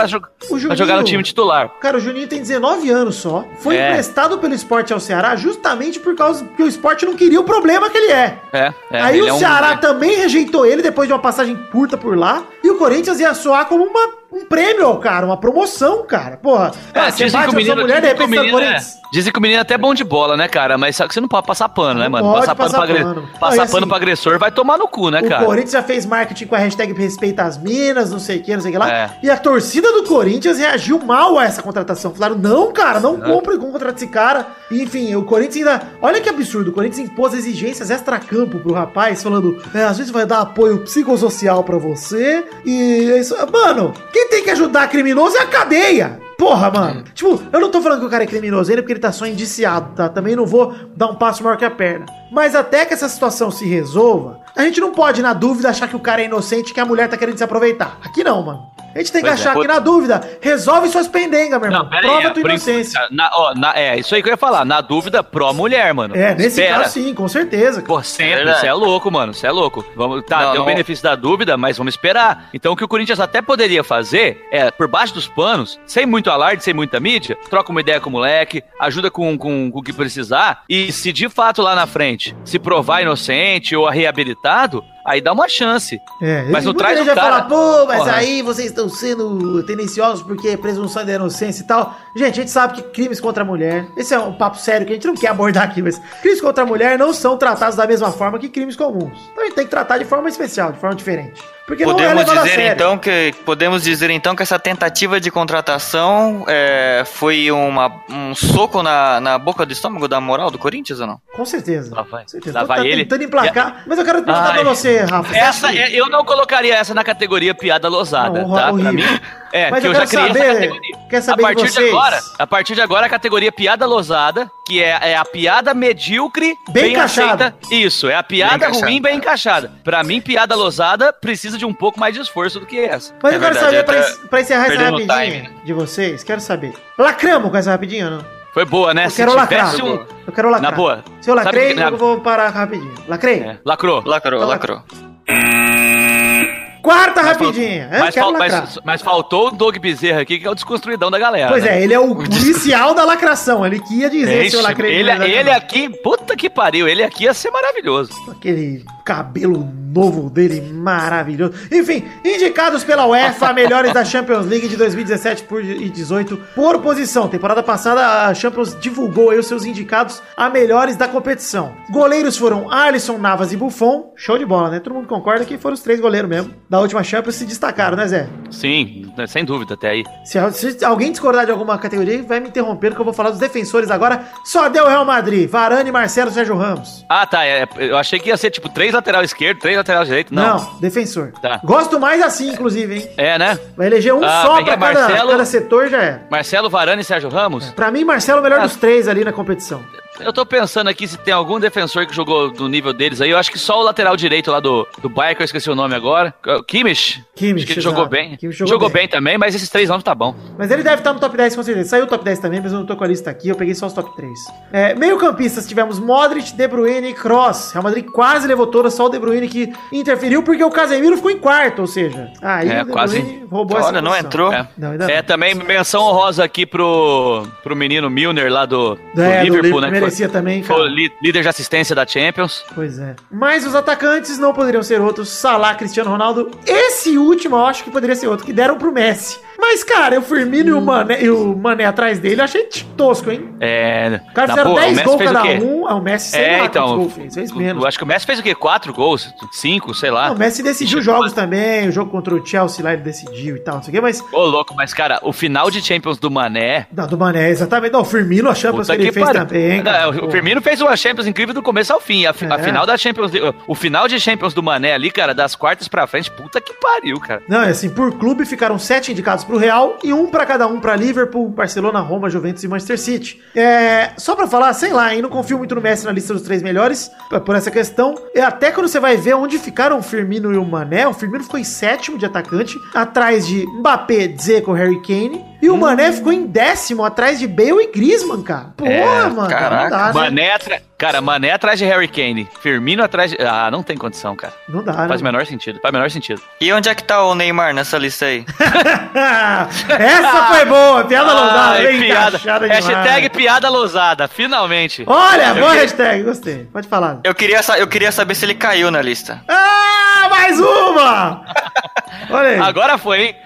Juninho- jogar no time titular. Cara, o Juninho tem 19 anos só. Foi É. emprestado pelo esporte ao Ceará justamente por causa que o esporte não queria o problema que ele é. É, é. Aí o é um- Ceará também rejeitou ele depois de uma passagem curta por lá. E o Corinthians ia soar como uma- um prêmio cara, uma promoção, cara. Porra, É, ah, você bate o sua menino, mulher, de o repente menino é, Corinthians. dizem que o menino é até bom de bola, né, cara? Mas só que você não pode passar pano, né, Não mano? pode Passar pano, passar agre- pano. Não, passar e assim, pano agressor vai tomar no cu, né, O cara? Corinthians já fez marketing com a hashtag respeita as minas, não sei o que, não sei o que lá. É. E a torcida do Corinthians reagiu mal a essa contratação. Falaram, não, cara, não compre com contra esse cara. E, enfim, o Corinthians ainda. Olha que absurdo, o Corinthians impôs exigências extra-campo pro rapaz, falando, é, a gente vai dar apoio psicossocial pra você. E é isso. Mano, quem Quem tem que ajudar criminoso é a cadeia. Porra, mano. Tipo, eu não tô falando que o cara é criminoso ainda porque ele tá só indiciado, tá? Também não vou dar um passo maior que a perna. Mas até que essa situação se resolva, a gente não pode, na dúvida, achar que o cara é inocente e que a mulher tá querendo se aproveitar. Aqui não, mano. A gente tem que Pois é, achar pô- que, na dúvida, resolve suas pendengas, meu irmão. Não, Prova aí. tua por inocência. enquanto, na- ó, na- é, isso aí que eu ia falar. Na dúvida, pró-mulher, mano. É, nesse Espera. caso sim, com certeza. cara. Pô, sempre, Verdade. você é louco, mano, você é louco. Vamos, tá, Não, tem o não. benefício da dúvida, mas vamos esperar. Então o que o Corinthians até poderia fazer é, por baixo dos panos, sem muito alarde, sem muita mídia, troca uma ideia com o moleque, ajuda com, com, com o que precisar, e se de fato lá na frente se provar inocente ou reabilitado, aí dá uma chance. É, Mas não traz gente o vai cara. falar, pô, mas Porra. aí vocês estão sendo tendenciosos porque é presunção de inocência e tal. Gente, a gente sabe que crimes contra a mulher, esse é um papo sério que a gente não quer abordar aqui, mas crimes contra a mulher não são tratados da mesma forma que crimes comuns. Então a gente tem que tratar de forma especial, de forma diferente. Porque não é Podemos a dizer então que podemos dizer então que essa tentativa de contratação é, foi uma, um soco na, na boca do estômago da moral do Corinthians ou não? Com certeza. Lá vai. Com certeza. Lá Tô- tá vai ele. tentando emplacar. Mas eu quero perguntar Ai. pra você, Rafa. você Essa, acha que- é- eu não colocaria essa na categoria piada losada, Não, tá? Pra horrível. mim, é, Mas que eu eu já criei saber- essa categoria. quero saber a de partir de vocês. agora, a partir de agora a categoria piada losada, que é, é a piada medíocre Bem encaixada. aceita. Isso, é a piada Bem ruim bem encaixada. Pra mim, piada losada precisa de um pouco mais de esforço do que essa. Mas É eu quero verdade, saber, pra, pra encerrar essa rapidinha de vocês, quero saber. Lacramos com essa rapidinha ou não? Foi boa, né? Eu quero lacrar. tivesse um... Eu quero lacrar. Na boa. Se eu lacrei, que- eu vou parar rapidinho. Lacrei? É, lacrou. Lacrou, Então, lacrou. Quarta Mas rapidinha. Mas, fal- mas- mas faltou o Doug Bezerra aqui, que é o desconstruidão da galera. Pois né? é, ele é o [laughs] inicial da lacração. Ele que ia dizer se eu lacrei. ele, ele aqui, puta que pariu, ele aqui ia ser maravilhoso. Aquele cabelo novo dele maravilhoso. Enfim, indicados pela UEFA, [laughs] melhores da Champions League de 2017 por- e 18 por posição. Temporada passada, a Champions divulgou aí os seus indicados a melhores da competição. Goleiros foram Alisson, Navas e Buffon. Show de bola, né? Todo mundo concorda que foram os três goleiros mesmo. Da última Champions se destacaram, né, Zé? Sim, sem dúvida, até aí. Se, se alguém discordar de alguma categoria, vai me interromper que eu vou falar dos defensores agora. Só deu Real Madrid, Varane, Marcelo, Sérgio Ramos. Ah, tá. é, eu achei que ia ser tipo três lateral esquerdo, três lateral direito. Não. Não, defensor. Tá. Gosto mais assim, inclusive, hein? É, né? Vai eleger um Ah, só pra cada, Marcelo. cada setor já é. Marcelo Varane e Sérgio Ramos. Pra mim, Marcelo é o melhor Ah. dos três ali na competição. Eu tô pensando aqui se tem algum defensor que jogou do nível deles aí. Eu acho que só o lateral direito lá do, do Bayern, que eu esqueci o nome agora. Kimmich. Kimmich, Acho que ele jogou bem. Kimmich jogou jogou bem. bem. também, mas esses três nomes tá bom. Mas ele deve estar no top 10 com certeza. Saiu o top 10 também, mas eu não tô com a lista aqui. Eu peguei só os top 3. É, meio campistas tivemos Modric, De Bruyne e Kroos. Real Madrid quase levou toda, só o De Bruyne que interferiu porque o Casemiro ficou em quarto, ou seja... Aí É, o De quase. Bruyne roubou Olha, essa não entrou. É. Não, É, não. também menção honrosa aqui pro, pro menino Milner lá do, do É, do Liverpool, Liverpool, né? Merecia também, cara. líder de assistência da Champions. Pois é. Mas os atacantes não poderiam ser outros. Salah, Cristiano Ronaldo. Esse último eu acho que poderia ser outro, que deram pro Messi. Mas, cara, o Firmino e, o Mané, e o Mané atrás dele, eu achei tosco, hein? É. Os caras na fizeram boa, o 10 Messi gols o cada um. Ah, o Messi sei É, lá então. gols fez, fez menos. Eu acho que o Messi fez o quê? Quatro gols? Cinco, sei lá. Não, o Messi decidiu jogos também, o jogo contra o Chelsea lá ele decidiu e tal, não sei o quê, mas. Ô, louco, mas, cara, o final de Champions do Mané. Não, do Mané, exatamente. Não, o Firmino, a Champions que ele fez pariu. também. Não, cara, o- pô. o Firmino fez uma Champions incrível do começo ao fim. A, fi- a É. final da Champions. O final de Champions do Mané ali, cara, das quartas pra frente, puta que pariu, cara. Não, é assim, por clube ficaram sete indicados pro Real e um pra cada um pra Liverpool, Barcelona, Roma, Juventus e Manchester City. É, só pra falar, sei lá, hein, não confio muito no Messi na lista dos três melhores por essa questão. E até quando você vai ver onde ficaram o Firmino e o Mané, o Firmino ficou em sétimo de atacante, atrás de Mbappé, Dzeko, Harry Kane, e o Mané ficou em décimo, atrás de Bale e Griezmann, cara. Porra, É, mano, caraca. dá, né? Mané atra... Cara, Mané atrás de Harry Kane. Firmino atrás de. Ah, não tem condição, cara. Não dá, né? Faz o menor sentido. Faz o menor sentido. E onde é que tá o Neymar nessa lista aí? [laughs] Essa foi boa, piada lousada, Ai, bem piada. Hashtag piada lousada, finalmente. Olha, Eu boa queria- hashtag, gostei. Pode falar. Eu queria, eu queria saber se ele caiu na lista. Ah, mais uma! [laughs] Olha aí. Agora foi, hein?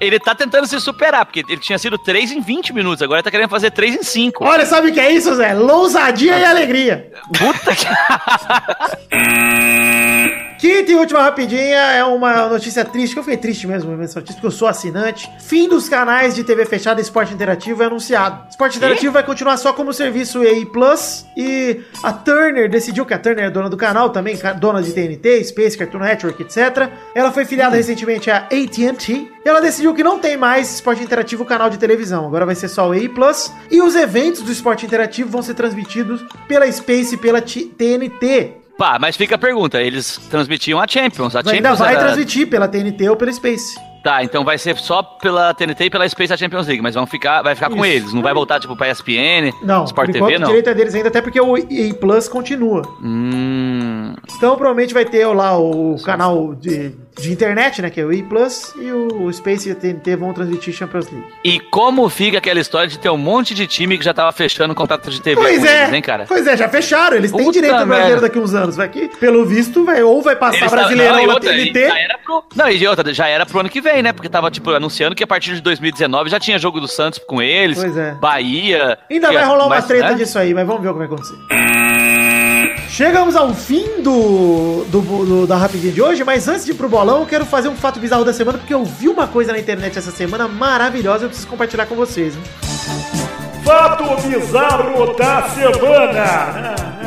Ele tá tentando se superar, porque ele tinha sido 3 em 20 minutos, agora ele tá querendo fazer 3 em 5. Olha, sabe o que é isso, Zé? Lousadia e alegria. Puta que. [laughs] [laughs] Quinta e última rapidinha é uma notícia triste, que eu fiquei triste mesmo, essa notícia, porque eu sou assinante. Fim dos canais de TV fechada e esporte interativo é anunciado. Esporte interativo vai continuar só como serviço EI Plus e a Turner decidiu que a Turner é dona do canal também, dona de TNT, Space, Cartoon Network, etc. Ela foi filiada recentemente à AT&T e ela decidiu que não tem mais esporte interativo canal de televisão. Agora vai ser só o EI Plus e os eventos do esporte interativo vão ser transmitidos pela Space e pela TNT. Pá, mas fica a pergunta, eles transmitiam a Champions. A Ainda Champions vai era- transmitir pela TNT ou pela Space. Tá, então vai ser só pela TNT e pela Space Champions League, mas vão ficar, vai ficar com Isso. eles, não vai voltar tipo pra ESPN, Não, Sport por TV, não. o direito é deles ainda, até porque o EA Plus continua. Hum, Então provavelmente vai ter lá o canal de, de internet, né, que é o EA Plus, e o Space e a TNT vão transmitir Champions League. E como fica aquela história de ter um monte de time que já tava fechando contrato de TV Pois é, eles, hein, cara? pois é, já fecharam, eles têm Puta direito ao brasileiro daqui uns anos, vai que, pelo visto, vai, ou vai passar Eles brasileirão não, e na outra, e TNT, já era pro, não, e outra, já era pro ano que vem, né? Porque tava, tipo, anunciando que a partir de 2019 já tinha jogo do Santos com eles, Pois é. Bahia... Ainda vai é rolar uma mais, treta né? disso aí, mas vamos ver o que vai acontecer. Chegamos ao fim do, do, do- da rapidinha de hoje, mas antes de ir pro bolão, eu quero fazer um fato bizarro da semana, porque eu vi uma coisa na internet essa semana maravilhosa, eu preciso compartilhar com vocês. hein? Fato bizarro da semana.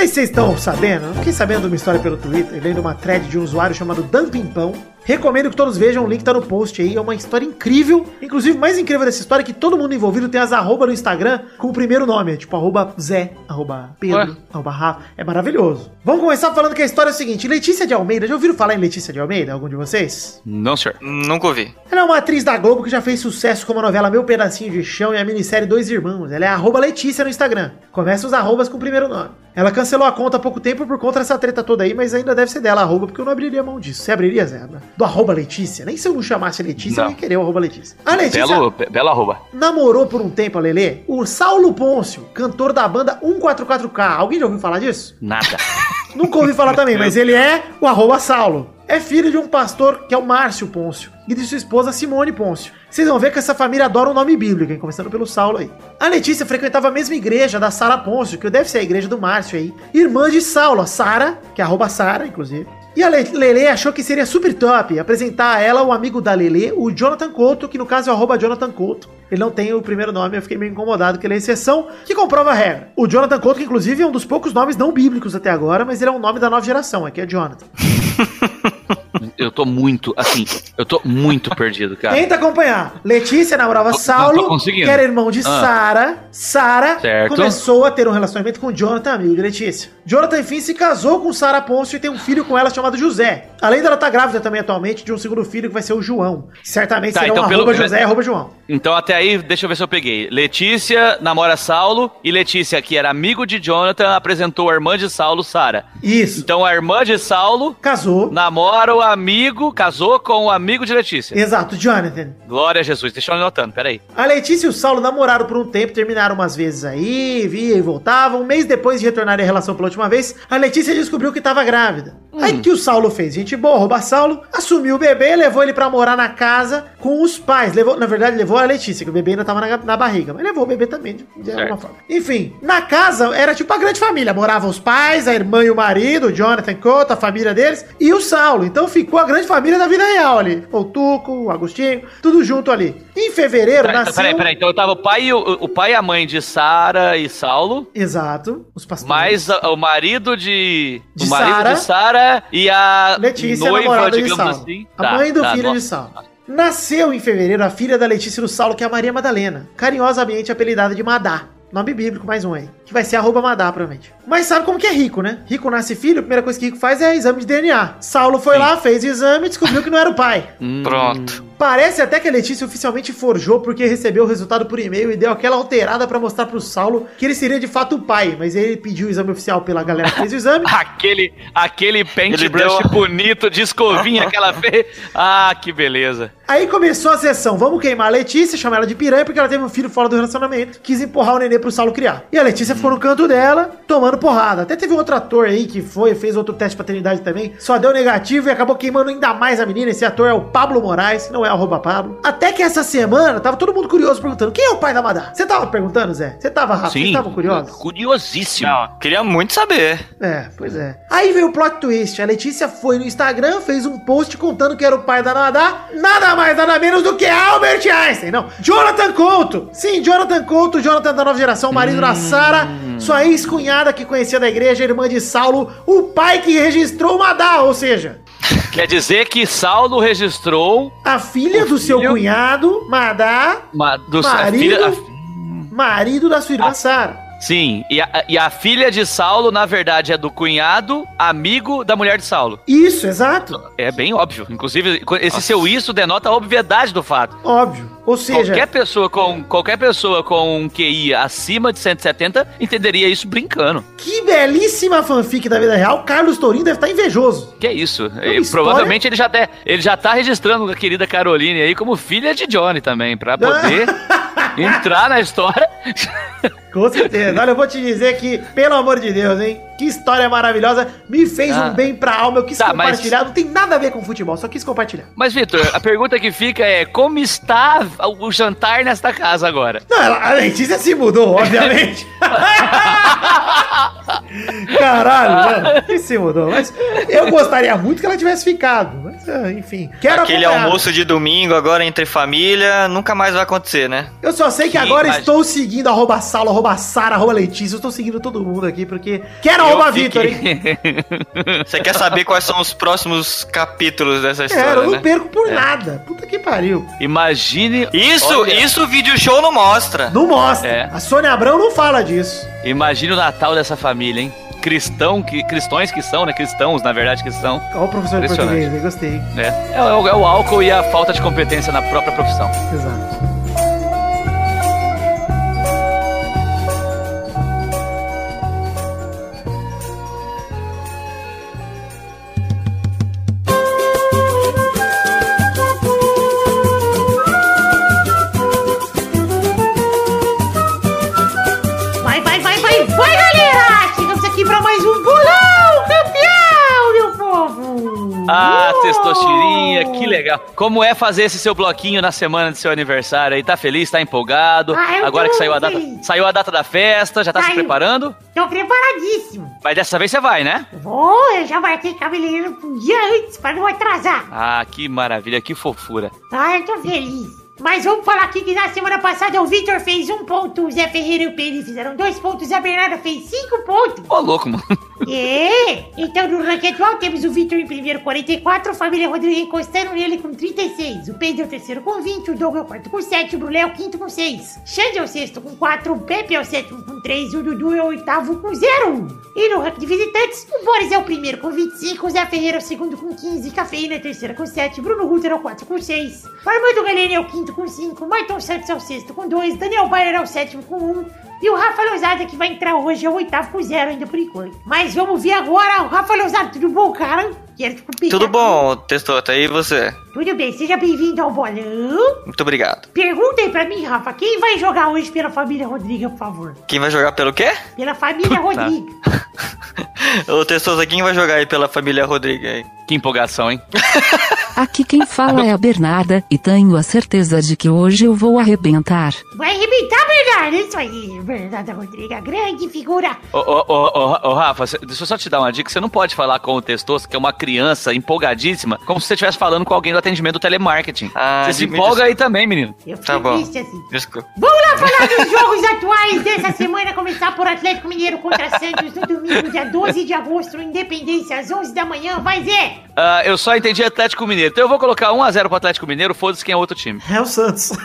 Sei se vocês estão sabendo, eu fiquei sabendo de uma história pelo Twitter, lendo uma thread de um usuário chamado Dampimpão. Recomendo que todos vejam, o link tá no post aí, é uma história incrível. Inclusive, o mais incrível dessa história é que todo mundo envolvido tem as arroba no Instagram com o primeiro nome, é tipo arroba Zé, arroba Pedro, Ué? arroba Rafa. É maravilhoso. Vamos começar falando que a história é o seguinte: Letícia de Almeida, já ouviram falar em Letícia de Almeida, algum de vocês? Não, senhor. Nunca ouvi. Ela é uma atriz da Globo que já fez sucesso com a novela Meu Pedacinho de Chão e a minissérie Dois Irmãos. Ela é arroba Letícia no Instagram. Começa os arrobas com o primeiro nome. Ela cancelou a conta há pouco tempo por conta dessa treta toda aí, mas ainda deve ser dela, arroba, porque eu não abriria mão disso. Você abriria, Zé? Do arroba Letícia? Nem se eu não chamasse Letícia, eu Não. ia querer o arroba Letícia. A Letícia Belo, be- belo arroba. namorou por um tempo a Lelê o Saulo Pôncio, cantor da banda 144K. Alguém já ouviu falar disso? Nada. Nunca ouvi falar também, [laughs] mas ele é o arroba Saulo. É filho de um pastor que é o Márcio Pôncio e de sua esposa Simone Pôncio. Vocês vão ver que essa família adora o nome bíblico, hein? Começando pelo Saulo aí. A Letícia frequentava a mesma igreja da Sara Pôncio, que deve ser a igreja do Márcio aí. Irmã de Saulo, a Sara, que é arroba Sara, inclusive. E a Le- Lele achou que seria super top apresentar a ela o amigo da Lele, o Jonathan Couto, que no caso é o arroba Jonathan Couto. Ele não tem o primeiro nome, eu fiquei meio incomodado que ele é exceção, que comprova a regra. O Jonathan Couto, que inclusive é um dos poucos nomes não bíblicos até agora, mas ele é um nome da nova geração, aqui é Jonathan. [laughs] Eu tô muito, assim, eu tô muito [laughs] perdido, cara. Tenta acompanhar. Letícia namorava Saulo, que era irmão de Ah. Sara. Sara começou a ter um relacionamento com Jonathan, amigo de Letícia. Jonathan, enfim, se casou com Sara Pôncio e tem um filho com ela chamado José. Além dela estar grávida também atualmente de um segundo filho que vai ser o João. Certamente Tá, será então um pelo- José, arroba João. Então até aí, deixa eu ver se eu peguei. Letícia namora Saulo e Letícia, que era amigo de Jonathan, apresentou a irmã de Saulo, Sara. Isso. Então a irmã de Saulo Casou. namora o amigo, casou com o amigo de Letícia. Exato, Jonathan. Glória a Jesus, deixa eu anotando, peraí. A Letícia e o Saulo namoraram por um tempo, terminaram umas vezes aí, via e voltavam. Um mês depois de retornarem à relação pela última vez, a Letícia descobriu que estava grávida. Aí o que o Saulo fez? Gente boa, rouba Saulo, assumiu o bebê, levou ele pra morar na casa com os pais. Levou, na verdade, levou a Letícia, que o bebê ainda tava na, na barriga, mas levou o bebê também, de, de alguma forma. Enfim, na casa era tipo a grande família. Moravam os pais, a irmã e o marido, o Jonathan Couto, a família deles, e o Saulo. Então ficou a grande família da vida real ali. Ficou o Tuco, o Agostinho, tudo junto ali. Em fevereiro Peraí, nasceu... peraí, peraí. Então eu tava o pai e o, o pai e a mãe de Sara e Saulo, Exato, os pastores. mais a- o marido de. De o marido Sara. de Sara e a Letícia, noiva, namorada de digamos Saulo. assim. A Tá, mãe do tá, filho de nossa. Saulo. Nasceu em fevereiro a filha da Letícia e do Saulo, que é a Maria Madalena, carinhosamente apelidada de Madá. Nome bíblico, mais um aí. Que vai ser arroba Madá, provavelmente. Mas sabe como que é rico, né? Rico nasce filho, a primeira coisa que rico faz é exame de DNA. Saulo foi lá, fez o exame e descobriu que não era o pai. [laughs] Hum, Pronto. Parece até que a Letícia oficialmente forjou porque recebeu o resultado por e-mail e deu aquela alterada pra mostrar pro Saulo que ele seria de fato o pai. Mas ele pediu o exame oficial pela galera que fez o exame. [laughs] Aquele, aquele pente Ele deu bonito de escovinha que ela fez. Ah, que beleza. Aí começou a sessão, vamos queimar a Letícia, chamar ela de piranha, porque ela teve um filho fora do relacionamento, quis empurrar o nenê pro Saulo criar. E a Letícia ficou no canto dela, tomando porrada. Até teve um outro ator aí que foi, fez outro teste de paternidade também, só deu negativo e acabou queimando ainda mais a menina. Esse ator é o Pablo Moraes, não é arroba Pablo. Até que essa semana, tava todo mundo curioso perguntando, quem é o pai da Madá? Você tava perguntando, Zé? Você tava, Rafa? Vocês estavam curiosos? Curiosíssimo. Não, queria muito saber. É, pois é. Aí veio o plot twist. A Letícia foi no Instagram, fez um post contando que era o pai da Nadá. Nada mais, nada menos do que Albert Einstein. Não, Jonathan Couto. Sim, Jonathan Couto, Jonathan da nova geração, marido da Sara, sua ex-cunhada que conhecia da igreja, irmã de Saulo, o pai que registrou o Madá, ou seja, [laughs] Quer dizer que Saulo registrou a filha do seu filho- cunhado, Madá, uma dos a marido, filha, a- marido da sua irmã Sara. Sim, e a, e a filha de Saulo, na verdade, é do cunhado, amigo da mulher de Saulo. Isso, exato. É bem óbvio. Inclusive, esse seu isso denota a obviedade do fato. Óbvio. Ou seja, Qualquer pessoa com qualquer pessoa com um QI acima de 170 entenderia isso brincando. que belíssima fanfic da vida real. Carlos Tourinho deve estar invejoso. Que é isso? E história- Provavelmente ele já, de- ele já tá registrando a querida Caroline aí como filha de Johnny também, pra [laughs] poder entrar na história. [laughs] Com certeza. Olha, eu vou te dizer que, pelo amor de Deus, hein? Que história maravilhosa. Me fez Ah. um bem pra alma. Eu quis Tá, mas- compartilhar. Não tem nada a ver com futebol, só quis compartilhar. Mas, Vitor, a pergunta que fica é: como está o jantar nesta casa agora? Não, ela- a Letícia se mudou, obviamente. [laughs] Caralho, mano. Que se mudou. Mas eu gostaria muito que ela tivesse ficado. Mas, ah, enfim. Quero Aquele acompanhar. almoço de domingo agora entre família nunca mais vai acontecer, né? Eu só sei que, Que agora imagem. estou seguindo arroba Saulo, arroba Sara, arroba Letícia. Eu estou seguindo todo mundo aqui, porque quero arroba fiquei- Vitor, hein? [laughs] Você quer saber quais são os próximos capítulos dessa história, eu não né? perco por nada. Puta que pariu. Imagine. Isso, Olha, isso o vídeo show não mostra. Não mostra. É. A Sônia Abrão não fala disso. Imagine o Natal dessa família, hein? Cristão, que, cristões que são, né? Cristãos, na verdade, que são. Olha o professor de português, eu gostei. né? É, o- é o álcool e a falta de competência na própria profissão. Exato. Como é fazer esse seu bloquinho na semana de seu aniversário aí? Tá feliz? Tá empolgado? Ah, eu Agora que saiu a data, feliz. saiu a data da festa, já tá se preparando? Tô preparadíssimo. Mas dessa vez você vai, né? Vou, eu já marquei cabeleireiro um dia antes pra não atrasar. Ah, que maravilha, que fofura. Ah, eu tô feliz. Mas vamos falar aqui que na semana passada o Vitor fez um ponto, o Zé Ferreira e o Pedro fizeram dois pontos, a Bernarda fez cinco pontos. Ô, louco, mano. É, então no atual temos o Vitor em primeiro 44, a família Rodrigues encostando nele com 36, o Pedro é o terceiro com 20, o Doug é o quarto com 7, o Brulé é o quinto com 6, Xande é o sexto com 4, o Pepe é o sétimo com 3 e o Dudu é o oitavo com 0. E no ranking de visitantes, o Boris é o primeiro com 25, o Zé Ferreira é o segundo com 15, Cafeína é o terceiro com 7, Bruno Rutter é o quarto com 6, o Armando Galene é o quinto com 5, Marton Santos é o sexto com 2, Daniel Bayer é o sétimo com 1, e o Rafa Lozada, que vai entrar hoje, é o oitavo com zero ainda por enquanto. Mas vamos ver agora o Rafa Lozada. Tudo bom, cara? Quero te cumprimentar. Tudo bom, Testota? E você? Tudo bem, seja bem-vindo ao bolão. Muito obrigado. Pergunta aí pra mim, Rafa, quem vai jogar hoje pela família Rodriga, por favor? Quem vai jogar pelo quê? Pela família Rodriga. [laughs] Ô, Testosa, quem vai jogar aí pela família Rodrigues aí? Que empolgação, hein? [laughs] Aqui quem fala é a Bernarda e tenho a certeza de que hoje eu vou arrebentar. Vai arrebentar, Bernardo. Isso aí, Bernarda Rodriga, grande figura. Ô, ô, ô, ô, ô, Rafa, deixa eu só te dar uma dica. Você não pode falar com o Testoso, que é uma criança empolgadíssima, como se você estivesse falando com alguém do atendimento do telemarketing. Ah, você se empolga aí também, menino. Eu fiquei Tá bom. triste assim. Desculpa. Vamos lá falar dos jogos atuais dessa semana. Começar por Atlético Mineiro contra Santos no domingo, dia 12 de agosto, Independência, às 11 da manhã. Vai, Zé! Ah, eu só entendi Atlético Mineiro. Então eu vou colocar 1x0 pro Atlético Mineiro, foda-se quem é outro time. É o Santos. [laughs]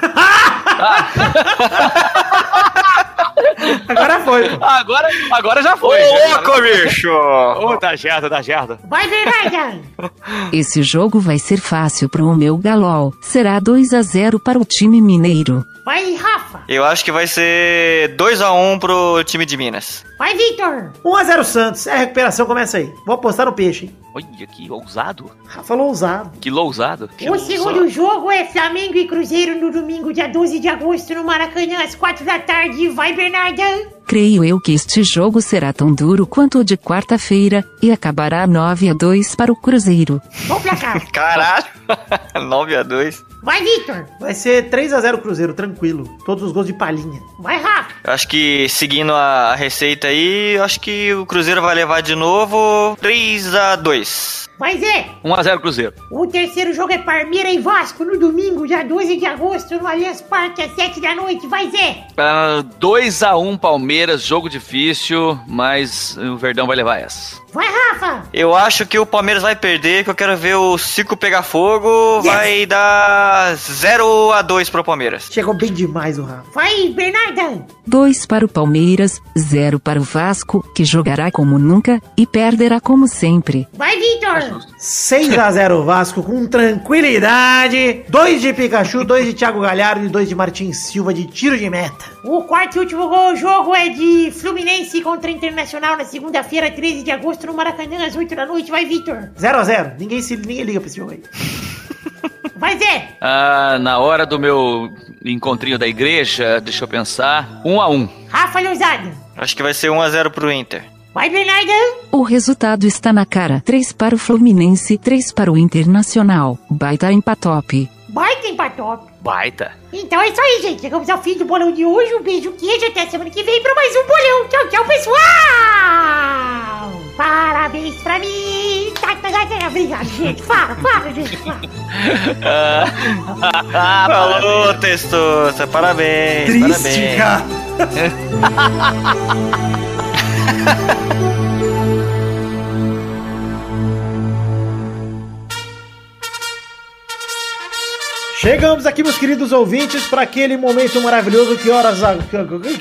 Agora foi, pô. Agora, agora já Ô, foi. já. louco, bicho! Ô, tá gerda, tá gerda. Vai, Bernarda! [laughs] Esse jogo vai ser fácil pro meu galol. Será 2 a 0 para o time mineiro. Vai, Rafa! Rafa. Eu acho que vai ser 2x1 pro time de Minas. Vai, Vitor. 1x0 Santos. É, a recuperação começa aí. Vou apostar no peixe, hein? Olha que ousado. Rafa ousado. Que lousado. Que O segundo jogo é Flamengo e Cruzeiro no domingo, dia 12 de agosto, no Maracanã, às 4 da tarde. Vai, Bernarda. Creio eu que este jogo será tão duro quanto o de quarta-feira e acabará 9 a 2 para o Cruzeiro. Bom placar. [laughs] Caralho! [laughs] 9x2. Vai, Vitor. Vai ser 3x0 Cruzeiro, tranquilo. Todos os gols de palhinha. Vai, Rafa. Eu acho que seguindo a receita aí, eu acho que o Cruzeiro vai levar de novo 3x2. Vai, Zé. 1x0 Cruzeiro. O terceiro jogo é Parmeira e Vasco no domingo, dia 12 de agosto, no Allianz Parque, às 7 da noite. Vai, Zé. Ah, 2x1 Palmeiras, jogo difícil, mas o Verdão vai levar essa. Vai, Rafa. Eu acho que o Palmeiras vai perder, que eu quero ver o Cico pegar fogo. Vai dar 0x2 pro Palmeiras. Chegou bem demais o Rafa. Vai, Bernarda. 2 para o Palmeiras, 0 para o Vasco, que jogará como nunca e perderá como sempre. Vai, Vitor. 6x0 Vasco com tranquilidade. 2 de Pikachu, 2 de Thiago Galhardo e 2 de Martins Silva de tiro de meta. O quarto e último gol, jogo é de Fluminense contra Internacional na segunda-feira, 13 de agosto, no Maracanã, às 8 da noite. Vai, Vitor. 0x0. Ninguém, se, ninguém liga pra esse jogo aí. [laughs] Vai, Zé. Ah, na hora do meu encontrinho da igreja, deixa eu pensar, 1x1. Rafa Lousada. Acho que vai ser 1x0 pro Inter. O resultado está na cara: 3 para o Fluminense, 3 para o Internacional. Baita empatop. Baita empatop. Baita. Então é isso aí, gente. Chegamos ao fim do bolão de hoje. Um beijo, queijo. Até semana que vem para mais um bolão. Tchau, tchau, pessoal. Parabéns pra mim. Tá, tá, tá, tá. Obrigado, gente. Fala, fala, gente. Fala. [laughs] Falou, Testosta. Parabéns. parabéns. cara. [laughs] Chegamos aqui, meus queridos ouvintes, para aquele momento maravilhoso. Que horas.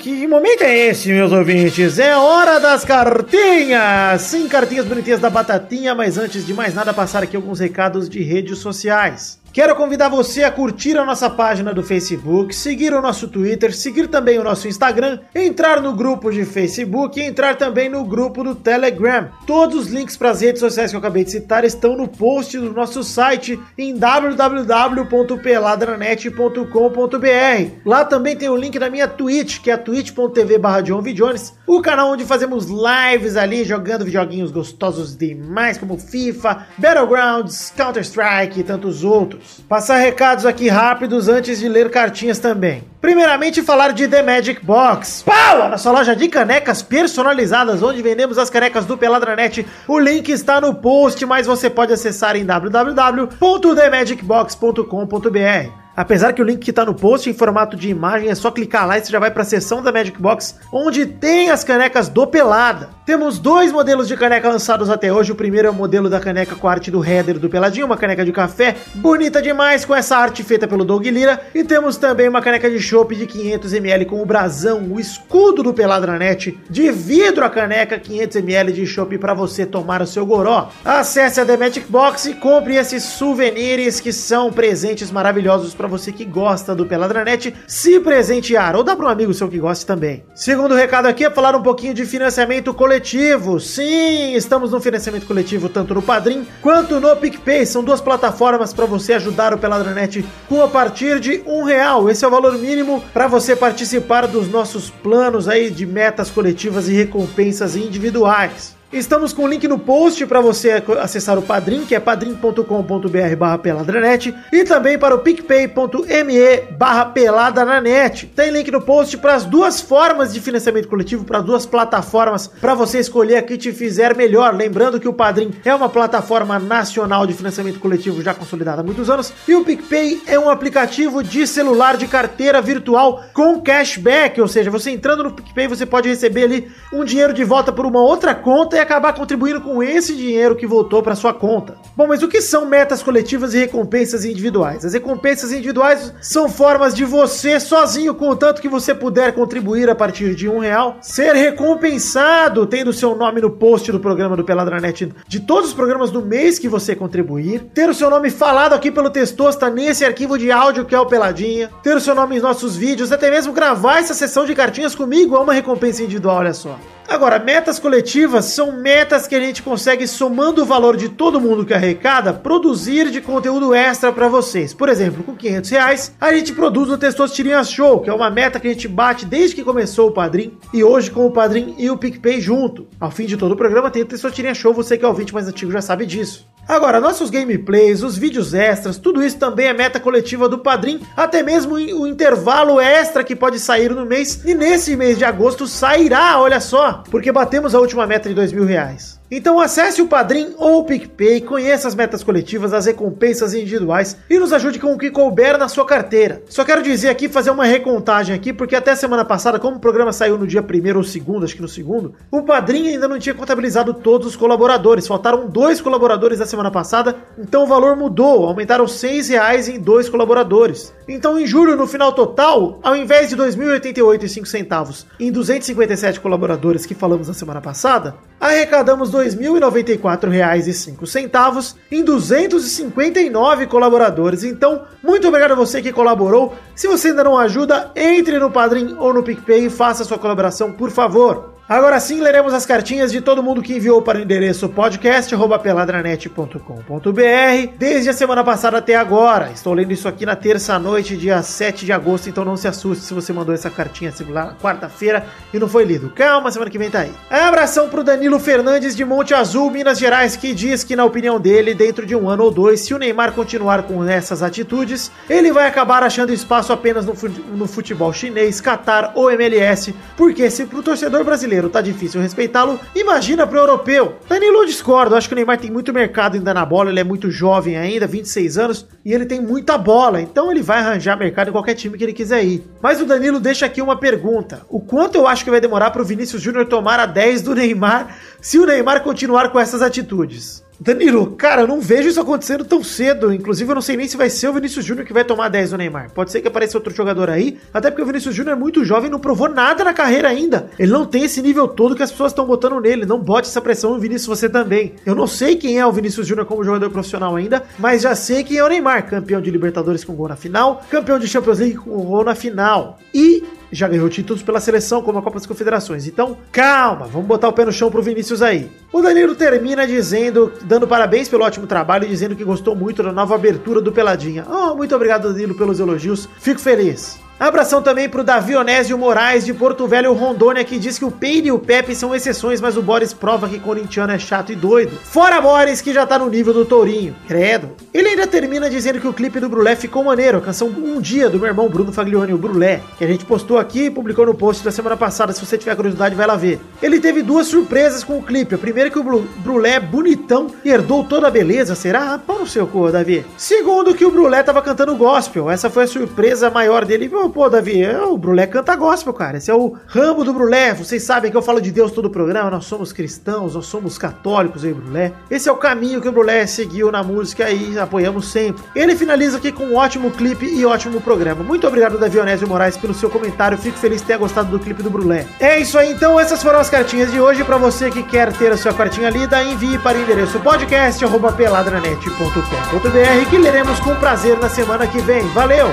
Que momento é esse, meus ouvintes? É hora das cartinhas! Sim, cartinhas bonitinhas da Batatinha, mas antes de mais nada, passar aqui alguns recados de redes sociais. Quero convidar você a curtir a nossa página do Facebook, seguir o nosso Twitter, seguir também o nosso Instagram, entrar no grupo de Facebook e entrar também no grupo do Telegram. Todos os links para as redes sociais que eu acabei de citar estão no post do nosso site em www.peladranet.com.br. Lá também tem o link da minha Twitch, que é twitch.tv barra Jones, o canal onde fazemos lives ali, jogando videoguinhos gostosos demais, como FIFA, Battlegrounds, Counter-Strike e tantos outros. Passar recados aqui rápidos antes de ler cartinhas também. Primeiramente, falar de The Magic Box. Pau! Nossa loja de canecas personalizadas, onde vendemos as canecas do Peladranet. O link está no post, mas você pode acessar em www.themagicbox.com.br. Apesar que o link que está no post em formato de imagem é só clicar lá e você já vai para a seção da Magic Box, onde tem as canecas do Pelada. Temos dois modelos de caneca lançados até hoje. O primeiro é o modelo da caneca com a arte do header do Peladinho, uma caneca de café bonita demais com essa arte feita pelo Doug Lira. E temos também uma caneca de chopp de 500ml com o brasão, o escudo do Peladranet, de vidro a caneca 500ml de chopp para você tomar o seu goró. Acesse a The Magic Box e compre esses souvenirs que são presentes maravilhosos para você que gosta do Peladranet se presentear, ou dá para um amigo seu que goste também. Segundo recado aqui é falar um pouquinho de financiamento coletivo. Sim, estamos no financiamento coletivo tanto no Padrim quanto no PicPay. São duas plataformas para você ajudar o Peladranet com a partir de um real. Esse é o valor mínimo para você participar dos nossos planos aí de metas coletivas e recompensas individuais. Estamos com o link no post para você acessar o Padrim, que é padrim.com.br barra peladranet, e também para o picpay.me barra peladananet. Tem link no post para as duas formas de financiamento coletivo, para as duas plataformas, para você escolher a que te fizer melhor. Lembrando que o Padrim é uma plataforma nacional de financiamento coletivo já consolidada há muitos anos, e o PicPay é um aplicativo de celular de carteira virtual com cashback, ou seja, você entrando no PicPay você pode receber ali um dinheiro de volta por uma outra conta acabar contribuindo com esse dinheiro que voltou para sua conta. Bom, mas o que são metas coletivas e recompensas individuais? As recompensas individuais são formas de você, sozinho, com o tanto que você puder contribuir a partir de um real, ser recompensado tendo seu nome no post do programa do Peladranet de todos os programas do mês que você contribuir, ter o seu nome falado aqui pelo Testosta nesse arquivo de áudio que é o Peladinha, ter o seu nome em nossos vídeos, até mesmo gravar essa sessão de cartinhas comigo é uma recompensa individual, olha só. Agora, metas coletivas são metas que a gente consegue, somando o valor de todo mundo que arrecada, produzir de conteúdo extra para vocês. Por exemplo, com 500 reais, a gente produz o Testosterinhas Show, que é uma meta que a gente bate desde que começou o Padrim, e hoje com o Padrim e o PicPay junto. Ao fim de todo o programa tem o Testosterinhas Show, você que é ouvinte mais antigo já sabe disso. Agora, nossos gameplays, os vídeos extras, tudo isso também é meta coletiva do Padrim, até mesmo o intervalo extra que pode sair no mês, e nesse mês de agosto sairá, olha só, porque batemos a última meta de dois mil reais. Então acesse o Padrim ou o PicPay, conheça as metas coletivas, as recompensas individuais e nos ajude com o que couber na sua carteira. Só quero dizer aqui, fazer uma recontagem aqui, porque até semana passada, como o programa saiu no dia primeiro ou segundo, acho que no segundo, o Padrim ainda não tinha contabilizado todos os colaboradores. Faltaram dois colaboradores da semana passada, então o valor mudou, aumentaram seis reais em dois colaboradores. Então em julho, no final total, ao invés de R$ 2.088,05 centavos em 257 colaboradores que falamos na semana passada, arrecadamos R$ 2.094,05 em 259 colaboradores. Então, muito obrigado a você que colaborou. Se você ainda não ajuda, entre no Padrim ou no PicPay e faça sua colaboração, por favor. Agora sim, leremos as cartinhas de todo mundo que enviou para o endereço podcast.peladranet.com.br desde a semana passada até agora. Estou lendo isso aqui na terça-noite, dia 7 de agosto, então não se assuste se você mandou essa cartinha lá quarta-feira e não foi lido. Calma, semana que vem tá aí. Abração pro Danilo Fernandes de Monte Azul, Minas Gerais, que diz que, na opinião dele, dentro de um ano ou dois, se o Neymar continuar com essas atitudes, ele vai acabar achando espaço apenas no, futebol chinês, Qatar ou MLS, porque se pro torcedor brasileiro brasileiro tá difícil respeitá-lo, imagina pro europeu. Danilo eu discordo, acho que o Neymar tem muito mercado ainda na bola, ele é muito jovem ainda, 26 anos, e ele tem muita bola, então ele vai arranjar mercado em qualquer time que ele quiser ir. Mas o Danilo deixa aqui uma pergunta: o quanto eu acho que vai demorar pro Vinícius Júnior tomar a 10 do Neymar se o Neymar continuar com essas atitudes? Danilo, cara, eu não vejo isso acontecendo tão cedo. Inclusive, eu não sei nem se vai ser o Vinícius Júnior que vai tomar 10 do Neymar. Pode ser que apareça outro jogador aí, até porque o Vinícius Júnior é muito jovem não provou nada na carreira ainda. Ele não tem esse nível todo que as pessoas estão botando nele. Não bote essa pressão no Vinícius você também. Eu não sei quem é o Vinícius Júnior como jogador profissional ainda, mas já sei quem é o Neymar, campeão de Libertadores com gol na final, campeão de Champions League com gol na final. E já ganhou títulos pela seleção, como a Copa das Confederações. Então, calma, vamos botar o pé no chão pro Vinícius aí. O Danilo termina dizendo, dando parabéns pelo ótimo trabalho e dizendo que gostou muito da nova abertura do Peladinha. Oh, muito obrigado, Danilo, pelos elogios. Fico feliz. Abração também pro Davi Onésio Moraes de Porto Velho, Rondônia, que diz que o Peine e o Pepe são exceções, mas o Boris prova que corintiano é chato e doido. Fora Boris, que já tá no nível do Tourinho. Credo. Ele ainda termina dizendo que o clipe do Brulé ficou maneiro, a canção Um Dia do meu irmão Bruno Faglione, o Brulé, que a gente postou aqui e publicou no post da semana passada. Se você tiver curiosidade, vai lá ver. Ele teve duas surpresas com o clipe. A primeira é que o Brulé é bonitão herdou toda a beleza, será? Ah, pau no seu cu, Davi. Segundo, que o Brulé tava cantando gospel. Essa foi a surpresa maior dele pô, Davi, é, o Brulé canta gospel, cara. Esse é o ramo do Brulé. Vocês sabem que eu falo de Deus todo o programa. Nós somos cristãos, nós somos católicos aí, Brulé. Esse é o caminho que o Brulé seguiu na música e apoiamos sempre. Ele finaliza aqui com um ótimo clipe e ótimo programa. Muito obrigado, Davi Onésio Moraes, pelo seu comentário. Fico feliz de ter gostado do clipe do Brulé. É isso aí, então. Essas foram as cartinhas de hoje. Para você que quer ter a sua cartinha lida, envie para o endereço podcast.peladranet.com.br que leremos com prazer na semana que vem. Valeu!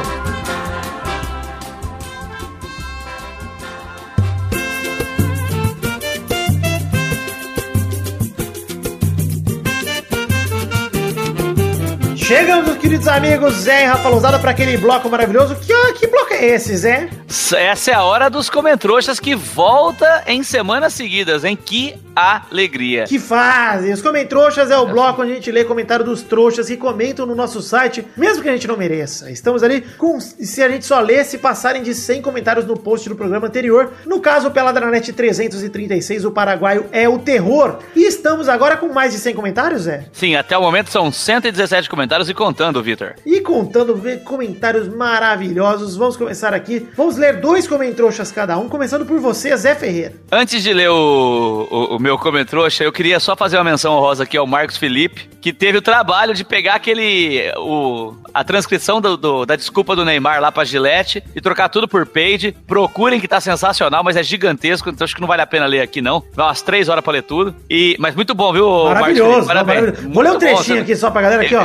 Chegamos, queridos amigos, Zé e Rafa Lousada, para aquele bloco maravilhoso. Que, que bloco é esse, Zé? Essa é a hora dos comentroxas que volta em semanas seguidas, hein? Que alegria. Que fazem. Os Comentroxas é o bloco onde a gente lê comentário dos trouxas que comentam no nosso site, mesmo que a gente não mereça. Estamos ali com, se a gente só lê, se passarem de 100 comentários no post do programa anterior. No caso, o Peladranet 336, o paraguaio é o terror. E estamos agora com mais de 100 comentários, Zé? Sim, até o momento são 117 comentários comentários e contando, Vitor. E contando comentários maravilhosos, vamos começar aqui. Vamos ler dois comentroxas cada um, começando por você, Zé Ferreira. Antes de ler o, o, o meu comentrouxa, eu queria só fazer uma menção honrosa aqui ao Marcos Felipe, que teve o trabalho de pegar aquele. O, a transcrição do, do- da desculpa do Neymar lá pra Gillette e trocar tudo por page. Procurem que tá sensacional, mas é gigantesco, então acho que não vale a pena ler aqui, não. Vai umas três horas pra ler tudo. E, mas muito bom, viu, Marcos Maravilhoso, Felipe? Parabéns. maravilhoso. Vou ler um bom, trechinho você- aqui só pra galera aqui, ó.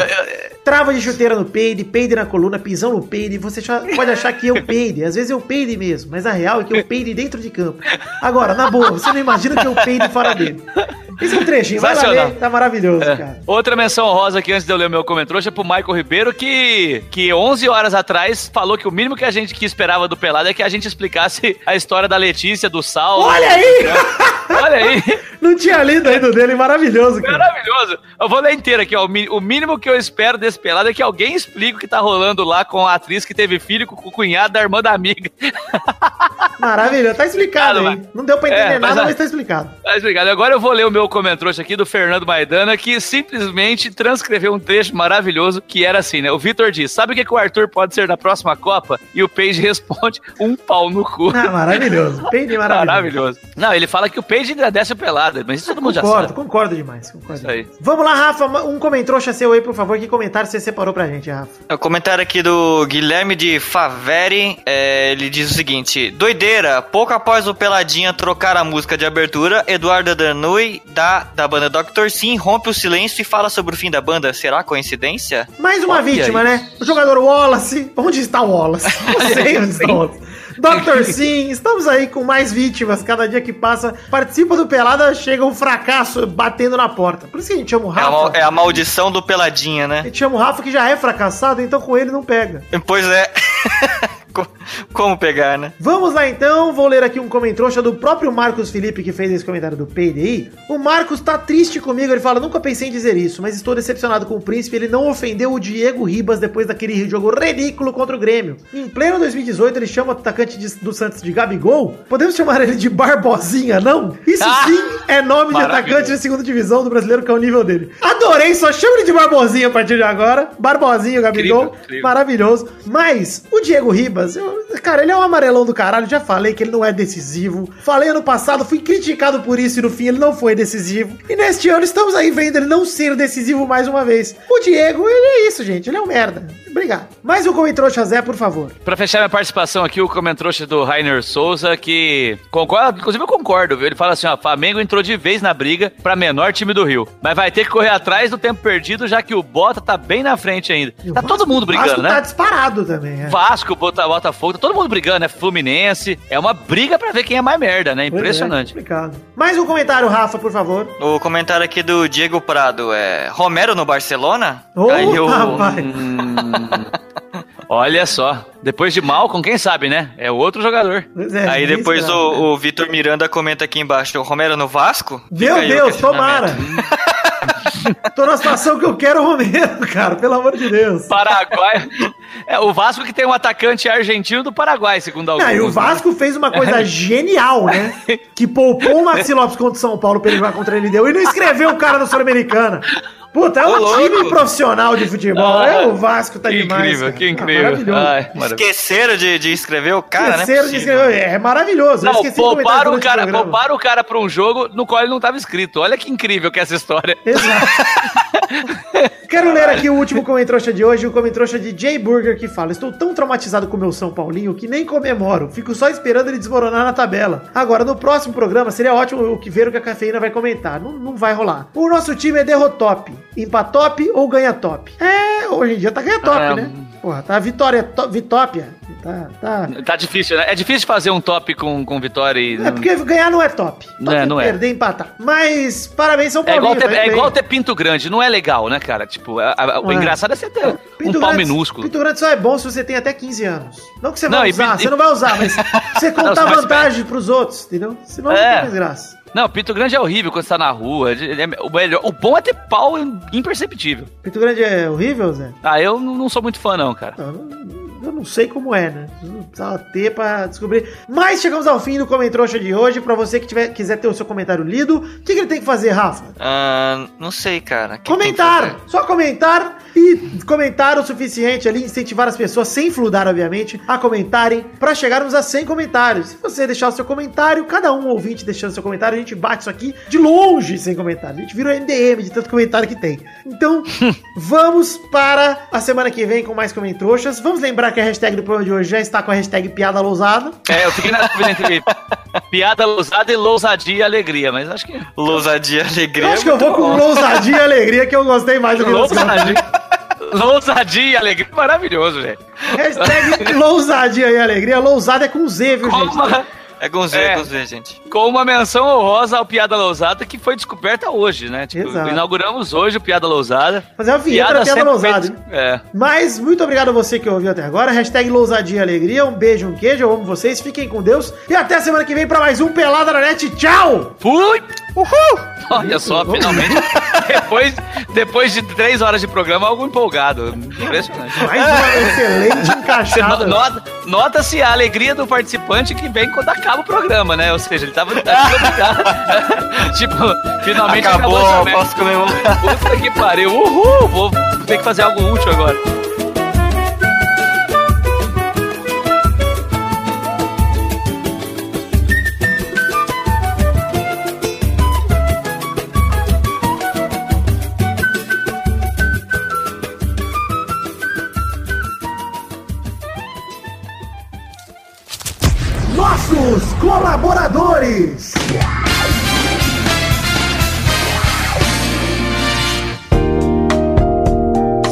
Trava de chuteira no peide, peide na coluna, pisão no peide. Você pode achar que eu peide. Às vezes eu peide mesmo, mas a real é que eu peide dentro de campo. Agora, na boa, você não imagina que eu peide fora dele. É um trechinho, vai lá ler, tá maravilhoso, É. cara. Outra menção honrosa aqui antes de eu ler o meu comentrouxa é pro Michael Ribeiro, que, que 11 horas atrás falou que o mínimo que a gente que esperava do Pelado é que a gente explicasse a história da Letícia, do Sal. Olha aí! Olha aí! [laughs] Não tinha lido ainda dele, maravilhoso, cara. Maravilhoso! Eu vou ler inteiro aqui, ó. O mínimo que eu espero desse pelado é que alguém explique o que tá rolando lá com a atriz que teve filho com o cunhado da irmã da amiga. Maravilhoso, tá explicado mas- Não deu pra entender É, mas nada, a- mas tá explicado. Tá explicado. Agora eu vou ler o meu comentrouxa aqui do Fernando Maidana, que simplesmente transcreveu um trecho maravilhoso que era assim, né? O Vitor diz: Sabe o que, que o Arthur pode ser na próxima Copa? E o Page [laughs] responde: Um pau no cu. Ah, maravilhoso. [laughs] Peide maravilhoso. Maravilhoso. Não, ele fala que o Page agradece a pelada, mas isso todo mundo já Concordo, sabe. concordo demais. Concordo Isso aí. Vamos lá, Rafa, um comentrouxa seu aí, por favor. Que comentário você separou pra gente, Rafa? O comentário aqui do Guilherme de Faveri, é, ele diz o seguinte: Doideira, pouco após o Peladinha trocar a música de abertura, Eduardo Danui, da, da banda Dr. Sim, rompe o silêncio e fala sobre o fim da banda. Será coincidência? Mais uma Olha vítima, isso. né? O jogador Wallace. Onde está o Wallace? [laughs] Não sei onde está o Wallace. Dr. Sim, estamos aí com mais vítimas. Cada dia que passa, participa do Pelada, chega um fracasso batendo na porta. Por isso que a gente chama o É a, Rafa. é a maldição do Peladinha, A né? gente chama o Rafa que já é fracassado, então com ele não pega. Pois é. [laughs] Co- Como pegar, né? Vamos lá então, vou ler aqui um comentrouxa do próprio Marcos Felipe que fez esse comentário do PDI. O Marcos tá triste comigo, ele fala: Nunca pensei em dizer isso, mas estou decepcionado com o príncipe. Ele não ofendeu o Diego Ribas depois daquele jogo ridículo contra o Grêmio. Em pleno 2018, ele chama o atacante de- do Santos de Gabigol. Podemos chamar ele de Barbosinha, não? Isso Ah! sim é nome de atacante de segunda divisão do brasileiro, que é o nível dele. Adorei, só chama ele de Barbosinha a partir de agora. Barbosinha, Gabigol. Incrível, incrível. Maravilhoso. Mas o Diego Ribas, eu- cara, ele é um amarelão do caralho. Já falei que ele não é decisivo. Falei ano passado, fui criticado por isso e no fim ele não foi decisivo. E neste ano estamos aí vendo ele não ser decisivo mais uma vez. O Diego, ele é isso, gente. Ele é um merda. Obrigado. Mais um comentrouxa Zé, por favor. Pra fechar minha participação aqui, o comentrouxa do Rainer Souza, que concorda, inclusive eu concordo, viu? Ele fala assim, ó, Flamengo entrou de vez na briga pra menor time do Rio, mas vai ter que correr atrás do tempo perdido, já que o Bota tá bem na frente ainda. Tá Vasco- todo mundo brigando, Vasco né? tá disparado também, é. Vasco, Bota, Botafogo, tá todo mundo brigando, né? Fluminense. É uma briga pra ver quem é mais merda, né? É, Impressionante. complicado. Mais um comentário, Rafa, por favor. O comentário aqui do Diego Prado é Romero no Barcelona? Ô, Aí eu, rapaz. Olha só. Depois de Malcom, quem sabe, né? É outro jogador. É, Aí depois o, o Vitor Miranda comenta aqui embaixo, o Romero no Vasco? Meu Fica Deus, tomara. [laughs] Tô na situação que eu quero o Romero, cara, pelo amor de Deus. Paraguai. É, o Vasco que tem um atacante argentino do Paraguai, segundo alguns. Ah, e o né? Vasco fez uma coisa genial, né? [laughs] Que poupou o Maxi Lopes contra o São Paulo pra ele jogar contra ele deu e não escreveu o cara no Sul-Americana. Puta, é um Ô, louco. time profissional de futebol. Ah, é, o Vasco tá que demais. incrível, cara. que Ah, incrível. maravilhoso. Ai, maravilhoso. Esqueceram de, de escrever o cara, né? Esqueceram de escrever. É maravilhoso. Eu Não, esqueci de comentar pouparam o, cara, pouparam o cara pra um jogo no qual ele não tava inscrito. Olha que incrível que é essa história. Exato. [laughs] Quero ler aqui o último comentrouxa de hoje, o comentrouxa de Jay Burger, que fala: Estou tão traumatizado com o meu São Paulinho que nem comemoro. Fico só esperando ele desmoronar na tabela. Agora, no próximo programa, seria ótimo o que ver o que a cafeína vai comentar. Não, não vai rolar. O nosso time é derrotop. Empatop ou ganha top? É, hoje em dia tá ganha top, É, né? Porra, tá vitória, to, vitópia. Tá, tá. Tá difícil, né? É difícil fazer um top com, com vitória e. É porque ganhar não é top. Top Não é, não é. perder, empatar. Mas, parabéns, São É Paulo. igual, ter, é igual ter pinto grande, não é legal, né, cara? Tipo, a- a- o Ué. engraçado é você ter um Pinto pau grande- minúsculo. Pinto grande só é bom se você tem até 15 anos. Não que você Não, vai e usar, pinto- você não vai usar, mas [laughs] você contar você vai- vantagem pros outros, entendeu? Senão não É. tem mais graça. Não, pinto grande é horrível quando você tá na rua. é- o, melhor, o bom é ter pau imperceptível. Pinto grande é horrível, Zé? Ah, eu não, sou muito fã, não, cara. Não, não- eu não sei como é, né? Não precisava ter pra descobrir. Mas chegamos ao fim do Comentrouxa de hoje. Pra você que tiver, quiser ter o seu comentário lido, o que, que ele tem que fazer, Rafa? Ah, não sei, cara. Que Comentar! Só comentar E comentaram o suficiente ali, incentivar as pessoas, sem fludar, obviamente, a comentarem, pra chegarmos a 100 comentários. Se você deixar o seu comentário, cada um ouvinte deixando seu comentário, a gente bate isso aqui de longe sem comentário. A gente vira o MDM de tanto comentário que tem. Então, [laughs] vamos para a semana que vem com mais comentroxas. Vamos lembrar que a hashtag do programa de hoje já está com a hashtag piada lousada. É, eu fiquei na dúvida entre [laughs] piada lousada e lousadia e alegria, mas acho que. Lousadia, alegria. Eu acho que eu vou com lousadia e alegria, que eu gostei mais do que Lousadia. [laughs] Lousadia e alegria. Maravilhoso, velho. Hashtag lousadia e alegria. Lousada é com Z, viu, Com gente? É com Z, É. é com Z, gente. com uma menção honrosa ao Piada Lousada, que foi descoberta hoje, né? Tipo, Exato. inauguramos hoje o Piada Lousada. Fazer uma vinheta da piada sempre lousada, feita- É. Mas muito obrigado a você que ouviu até agora. Hashtag lousadia e alegria. Um beijo, um queijo. Eu amo vocês. Fiquem com Deus. E até semana que vem para mais um Pelada na Net. Tchau! Fui! Uhul! Olha só, finalmente, [laughs] depois, depois de três horas de programa, algo empolgado. Impressionante. Mais uma [laughs] excelente encaixada. no- nota- Nota-se a alegria do participante que vem quando acaba o programa, né? Ou seja, ele tava obrigado. [laughs] tipo, finalmente Acabou, merda. posso comemorar. Puta que pariu. Uhul! Vou ter que fazer algo útil agora. Colaboradores.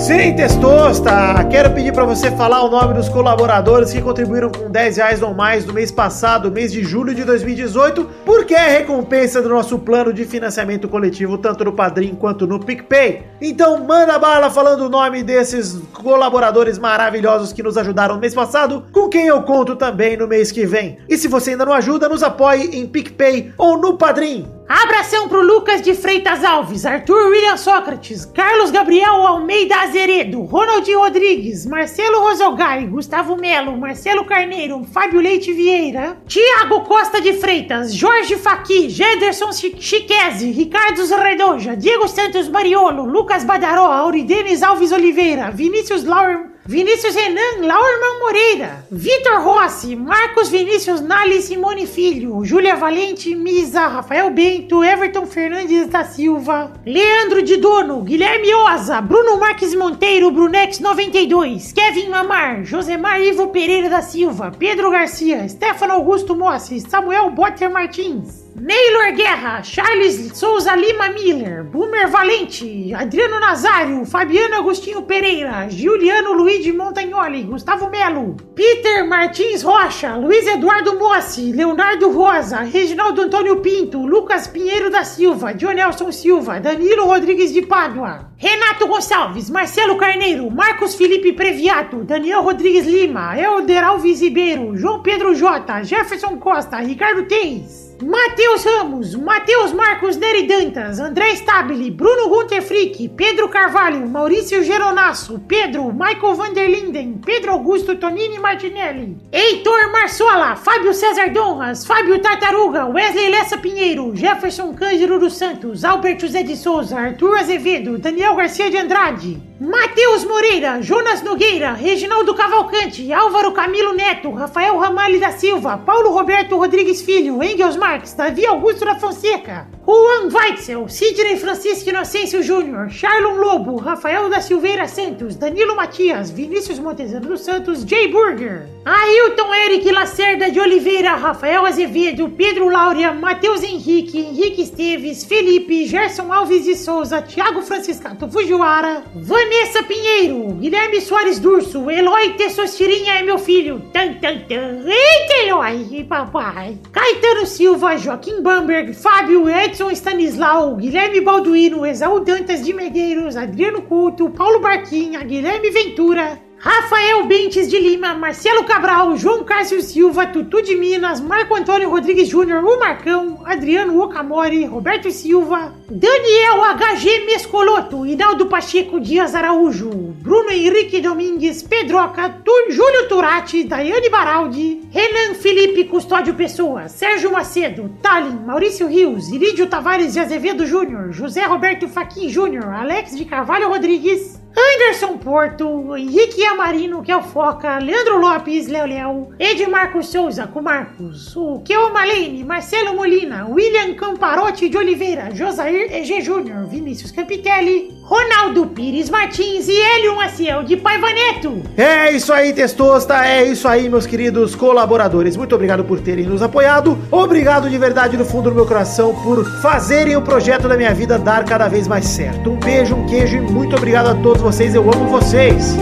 Sim, Testosta! Quero pedir para você falar o nome dos colaboradores que contribuíram com 10 reais ou mais no mês passado, mês de julho de 2018, porque é recompensa do nosso plano de financiamento coletivo, tanto no Padrim quanto no PicPay. Então manda bala falando o nome desses colaboradores maravilhosos que nos ajudaram no mês passado, com quem eu conto também no mês que vem. E se você ainda não ajuda, nos apoie em PicPay ou no Padrim. Abração pro Lucas de Freitas Alves, Arthur William Sócrates, Carlos Gabriel Almeida Azeredo, Ronaldinho Rodrigues, Marcelo Rosogai, Gustavo Melo, Marcelo Carneiro, Fábio Leite Vieira, Tiago Costa de Freitas, Jorge Faqui, Gederson Chi- Chiquese, Ricardo Redoja, Diego Santos Mariolo, Lucas Badaró, Auridenes Alves Oliveira, Vinícius Laur... Vinícius Renan, Laurman Moreira, Vitor Rossi, Marcos Vinícius Nali Simone Filho, Júlia Valente Misa, Rafael Bento, Everton Fernandes da Silva, Leandro de Dono, Guilherme Oza, Bruno Marques Monteiro, Brunex 92, Kevin Mamar, Josemar Ivo Pereira da Silva, Pedro Garcia, Stefano Augusto Mossi, Samuel Botter Martins. Neylor Guerra, Charles Souza Lima Miller, Boomer Valente, Adriano Nazário, Fabiano Agostinho Pereira, Giuliano Luigi Montagnoli, Gustavo Melo, Peter Martins Rocha, Luiz Eduardo Mossi, Leonardo Rosa, Reginaldo Antônio Pinto, Lucas Pinheiro da Silva, Dionelson Silva, Danilo Rodrigues de Pádua, Renato Gonçalves, Marcelo Carneiro, Marcos Felipe Previato, Daniel Rodrigues Lima, Helder Alves Ribeiro, João Pedro Jota, Jefferson Costa, Ricardo Teis. Matheus Ramos, Matheus Marcos Neri Dantas, André Stabile, Bruno Gunter Frick, Pedro Carvalho, Maurício Geronasso, Pedro, Michael Vanderlinden, Pedro Augusto Tonini Martinelli, Heitor Marsola, Fábio César Donras, Fábio Tartaruga, Wesley Lessa Pinheiro, Jefferson Cândido dos Santos, Albert José de Souza, Arthur Azevedo, Daniel Garcia de Andrade, Matheus Moreira, Jonas Nogueira, Reginaldo Cavalcante, Álvaro Camilo Neto, Rafael Ramalho da Silva, Paulo Roberto Rodrigues Filho, Engels Marques, Davi Augusto da Fonseca, Juan Weitzel, Sidney Francisco Inocêncio Júnior, Charlon Lobo, Rafael da Silveira Santos, Danilo Matias, Vinícius Montezano dos Santos, Jay Burger, Ailton Eric Lacerda de Oliveira, Rafael Azevedo, Pedro Laura, Matheus Henrique, Henrique Esteves, Felipe, Gerson Alves de Souza, Thiago Franciscato Fujiwara, Vanessa Pinheiro, Guilherme Soares Durso, Eloy Tessostirinha é meu filho, tan tan tan, eita Eloy, papai, Caetano Silva, Joaquim Bamberg, Fábio Edson Stanislau, Guilherme Balduino, Exaú Dantas de Medeiros, Adriano Couto, Paulo Barquinha, Guilherme Ventura, Rafael Bentes de Lima, Marcelo Cabral, João Cássio Silva, Tutu de Minas, Marco Antônio Rodrigues Júnior, o Marcão, Adriano Okamori, Roberto Silva, Daniel HG Mescoloto, Hinaldo Pacheco Dias Araújo, Bruno Henrique Domingues, Pedroca, Tu- Júlio Turati, Daiane Baraldi, Renan Felipe Custódio Pessoa, Sérgio Macedo, Talin, Maurício Rios, Irídio Tavares de Azevedo Júnior, José Roberto Faquin Júnior, Alex de Carvalho Rodrigues, Anderson Porto, Henrique Amarino, que é o Foca, Leandro Lopes, Léo Léo, Edmarco Souza, com Marcos, o Keo Malene, Marcelo Molina, William Camparotti de Oliveira, Josair EG Júnior, Vinícius Campitelli, Ronaldo Pires Martins e Hélio Maciel de Paiva Neto. É isso aí, Testosta, é isso aí, meus queridos colaboradores. Muito obrigado por terem nos apoiado. Obrigado de verdade do fundo do meu coração por fazerem o projeto da minha vida dar cada vez mais certo. Um beijo, um queijo e muito obrigado a todos vocês. Eu amo vocês.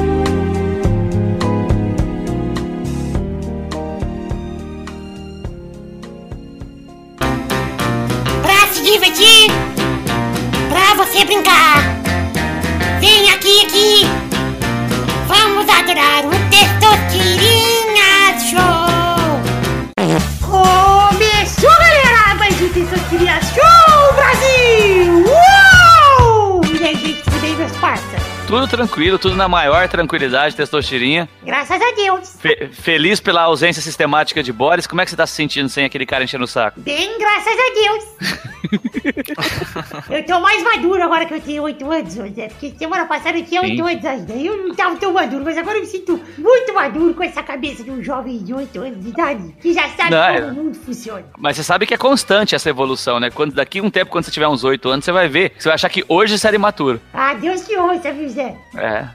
Tranquilo, tudo na maior tranquilidade, Testosterinha. Graças a Deus. Fe- feliz pela ausência sistemática de Boris. Como é que você tá se sentindo sem aquele cara enchendo o saco? Bem, graças a Deus. [laughs] eu tô mais maduro agora que eu tenho 8 anos, José. Porque semana passada eu tinha Sim. 8 anos ainda. Eu não tava tão maduro, mas agora eu me sinto muito maduro com essa cabeça de um jovem de 8 anos de idade que já sabe Não, como é- o mundo funciona. Mas você sabe que é constante essa evolução, né? Quando daqui um tempo, quando você tiver uns 8 anos, você vai ver. Você vai achar que hoje você era imaturo. Ah, Deus que ouça, viu, Zé? É.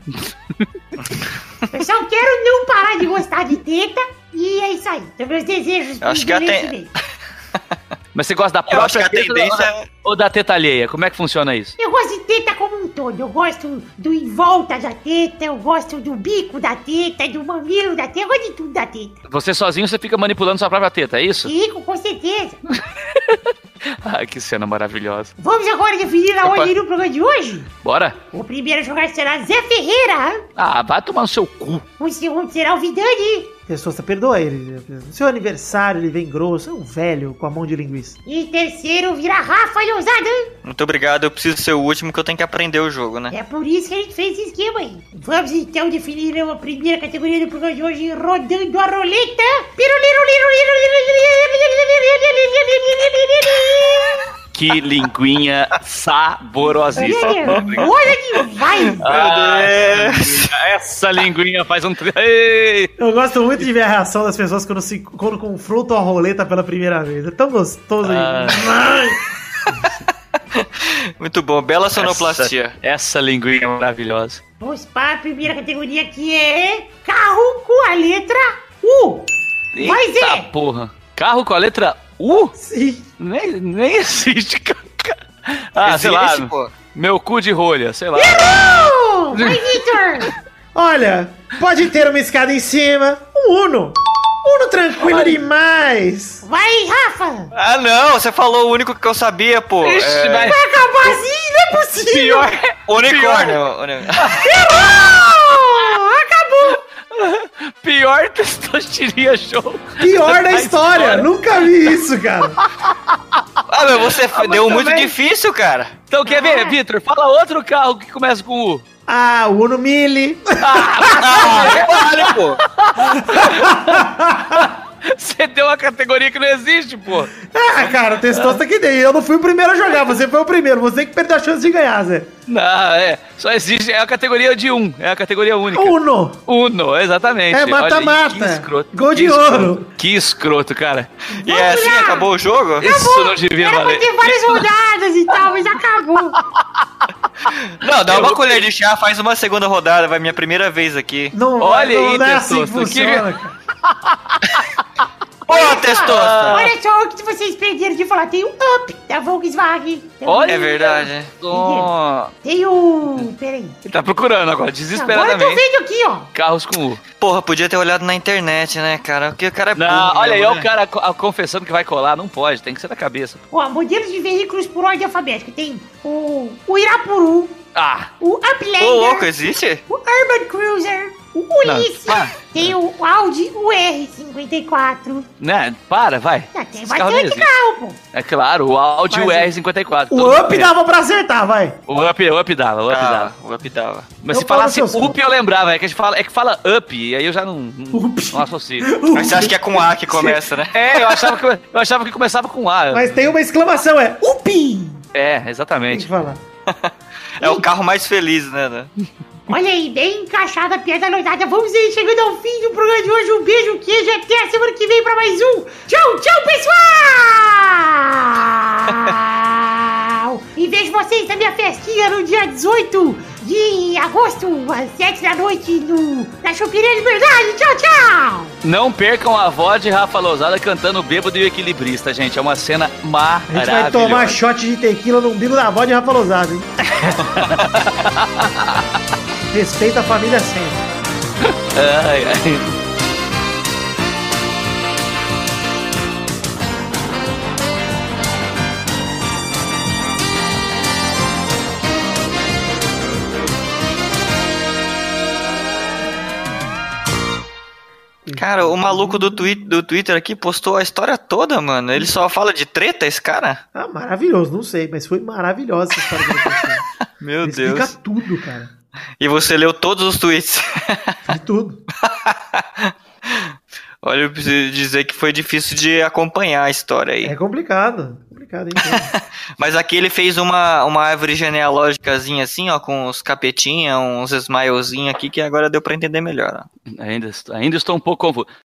Eu só quero não parar de gostar de teta e é isso aí. São meus desejos Acho que a ten- envelhecimento. [laughs] Mas você gosta da Eu acho própria que a teta tendência ou- ou da teta alheia? Como é que funciona isso? Eu gosto de teta como um todo. Eu gosto do em volta da teta, eu gosto do bico da teta, do mamilo da teta, eu gosto de tudo da teta. Você sozinho, você fica manipulando sua própria teta, é isso? Rico, com certeza. [laughs] Ai, [laughs] que cena maravilhosa. Vamos agora definir a Opa. ordem do programa de hoje? Bora? O primeiro a jogar será Zé Ferreira. Ah, vai tomar no seu cu. O segundo será o Vidani. Testosta, perdoa ele. No seu aniversário ele vem grosso, é um velho com a mão de linguiça. E terceiro virá Rafa Lousada. Muito obrigado, eu preciso ser o último que eu tenho que aprender o jogo, né? É por isso que a gente fez esse esquema aí. Vamos então definir a primeira categoria do programa de hoje, rodando a roleta. Que linguinha saborosíssima. Olha que vai! Ah, essa linguinha faz um. Ei! Eu gosto muito de ver a reação das pessoas quando, se, quando confrontam a roleta pela primeira vez. É tão gostoso. Ah. [laughs] Muito bom, bela sonoplastia. Essa, essa linguinha maravilhosa. Vamos para a primeira categoria que é carro com a letra U. Vai, Eita Zé! porra. Carro com a letra U? Sim. Nem, nem existe. cara. Ah, sei lá. Existe, pô. Meu cu de rolha, sei lá. Uh, [laughs] vai, Victor! Olha, pode ter uma escada em cima. Um Uno. Uno tranquilo demais. Vai, Rafa! Ah, não, você falou o único que eu sabia, pô. Ixi, É, vai. Vai acabar assim, não é possível! Pior, Unicórnio. uni- Errou! [laughs] Pior testosteria show. Pior da [laughs] história. Nunca vi isso, cara. [laughs] Ah, mas você f- deu muito também- difícil, cara. Então quer ver, Vitor? Fala outro carro que começa com U. Ah, o Uno Mille. Ah, vale, pô. [laughs] Você deu uma categoria que não existe, pô. Ah, cara, o Testosta que dei. Eu não fui o primeiro a jogar, você foi o primeiro. Você que perdeu a chance de ganhar, Zé. Não, é. Só existe. É a categoria de um. É a categoria única. Uno. Uno, exatamente. É mata-mata. que escroto. Gol de Que escroto. ouro. Que escroto, cara. E é assim, acabou o jogo? Isso não devia Era pra valer. ter várias [laughs] rodadas e tal, mas acabou. Não, dá uma colher de chá, faz uma segunda rodada, vai minha primeira vez aqui. Não, Olha não, aí, não é assim que Testosta, que- funciona, cara. [laughs] Ô, testosta! Olha só o que vocês perderam de falar. Tem o Up da Volkswagen. Tem Olha. É verdade. Oh, Tem o... Peraí. ele tá procurando agora, Agora eu tô desesperadamente. vendo aqui, ó. Carros com U. Porra, podia ter olhado na internet, né, cara? Porque o cara é Não, burro olha aí, né? o cara co- confessando que vai colar. Não pode, tem que ser da cabeça. Ó, modelos de veículos por ordem alfabética. Tem o, o Irapuru, Ah, o Ô, Uplander, louco, existe? o Urban Cruiser, Ulisses, Não, tem o Audi UR54. né? Para, vai. Ah, tem Esse bastante carro, pô. É claro, o Audi Mas o- UR54. O Up dava pra acertar, vai. O Up, o up dava, o Up Ah, dava. o up dava. Mas Eu se falasse seus Up eu lembrava, é que, a gente fala, é que fala Up, e aí eu já não, não, Up. não associo. [laughs] Mas você acha que é com A que começa, né? É, eu achava, que, eu achava que começava com A. Mas tem uma exclamação, é Upi! É, Tem exatamente. que falar. [laughs] É o carro mais feliz, né? né? Olha aí, bem encaixada a piada noitada. Vamos aí, chegando ao fim do programa de hoje. Um beijo, queijo. Até a semana que vem pra mais um. Tchau, tchau, pessoal! [laughs] e vejo vocês na minha festinha no dia 18 de agosto, às 7 da noite, no, na Choperia Liberdade. Tchau, tchau! Não percam a voz de Rafa Lousada cantando Bêbado e o Equilibrista, gente. É uma cena A maravilhosa. gente vai tomar shot de tequila no umbigo da avó de Rafa Lozada, hein? [laughs] Respeita a família sempre. Ai, ai. Cara, o maluco do, twi do Twitter aqui postou a história toda, mano. Ele só fala de treta, esse cara? Ah, maravilhoso, não sei, mas foi maravilhosa essa história. [laughs] Meu Ele Deus. explica tudo, cara. E você leu todos os tweets. De tudo. [laughs] Olha, eu preciso dizer que foi difícil de acompanhar a história aí. É complicado. Complicado, hein? [laughs] Mas aqui ele fez uma, uma árvore genealógicazinha assim, ó, com uns capetinha, uns smilezinhos aqui, que agora deu pra entender melhor, ó. Ainda, ainda estou um pouco confuso.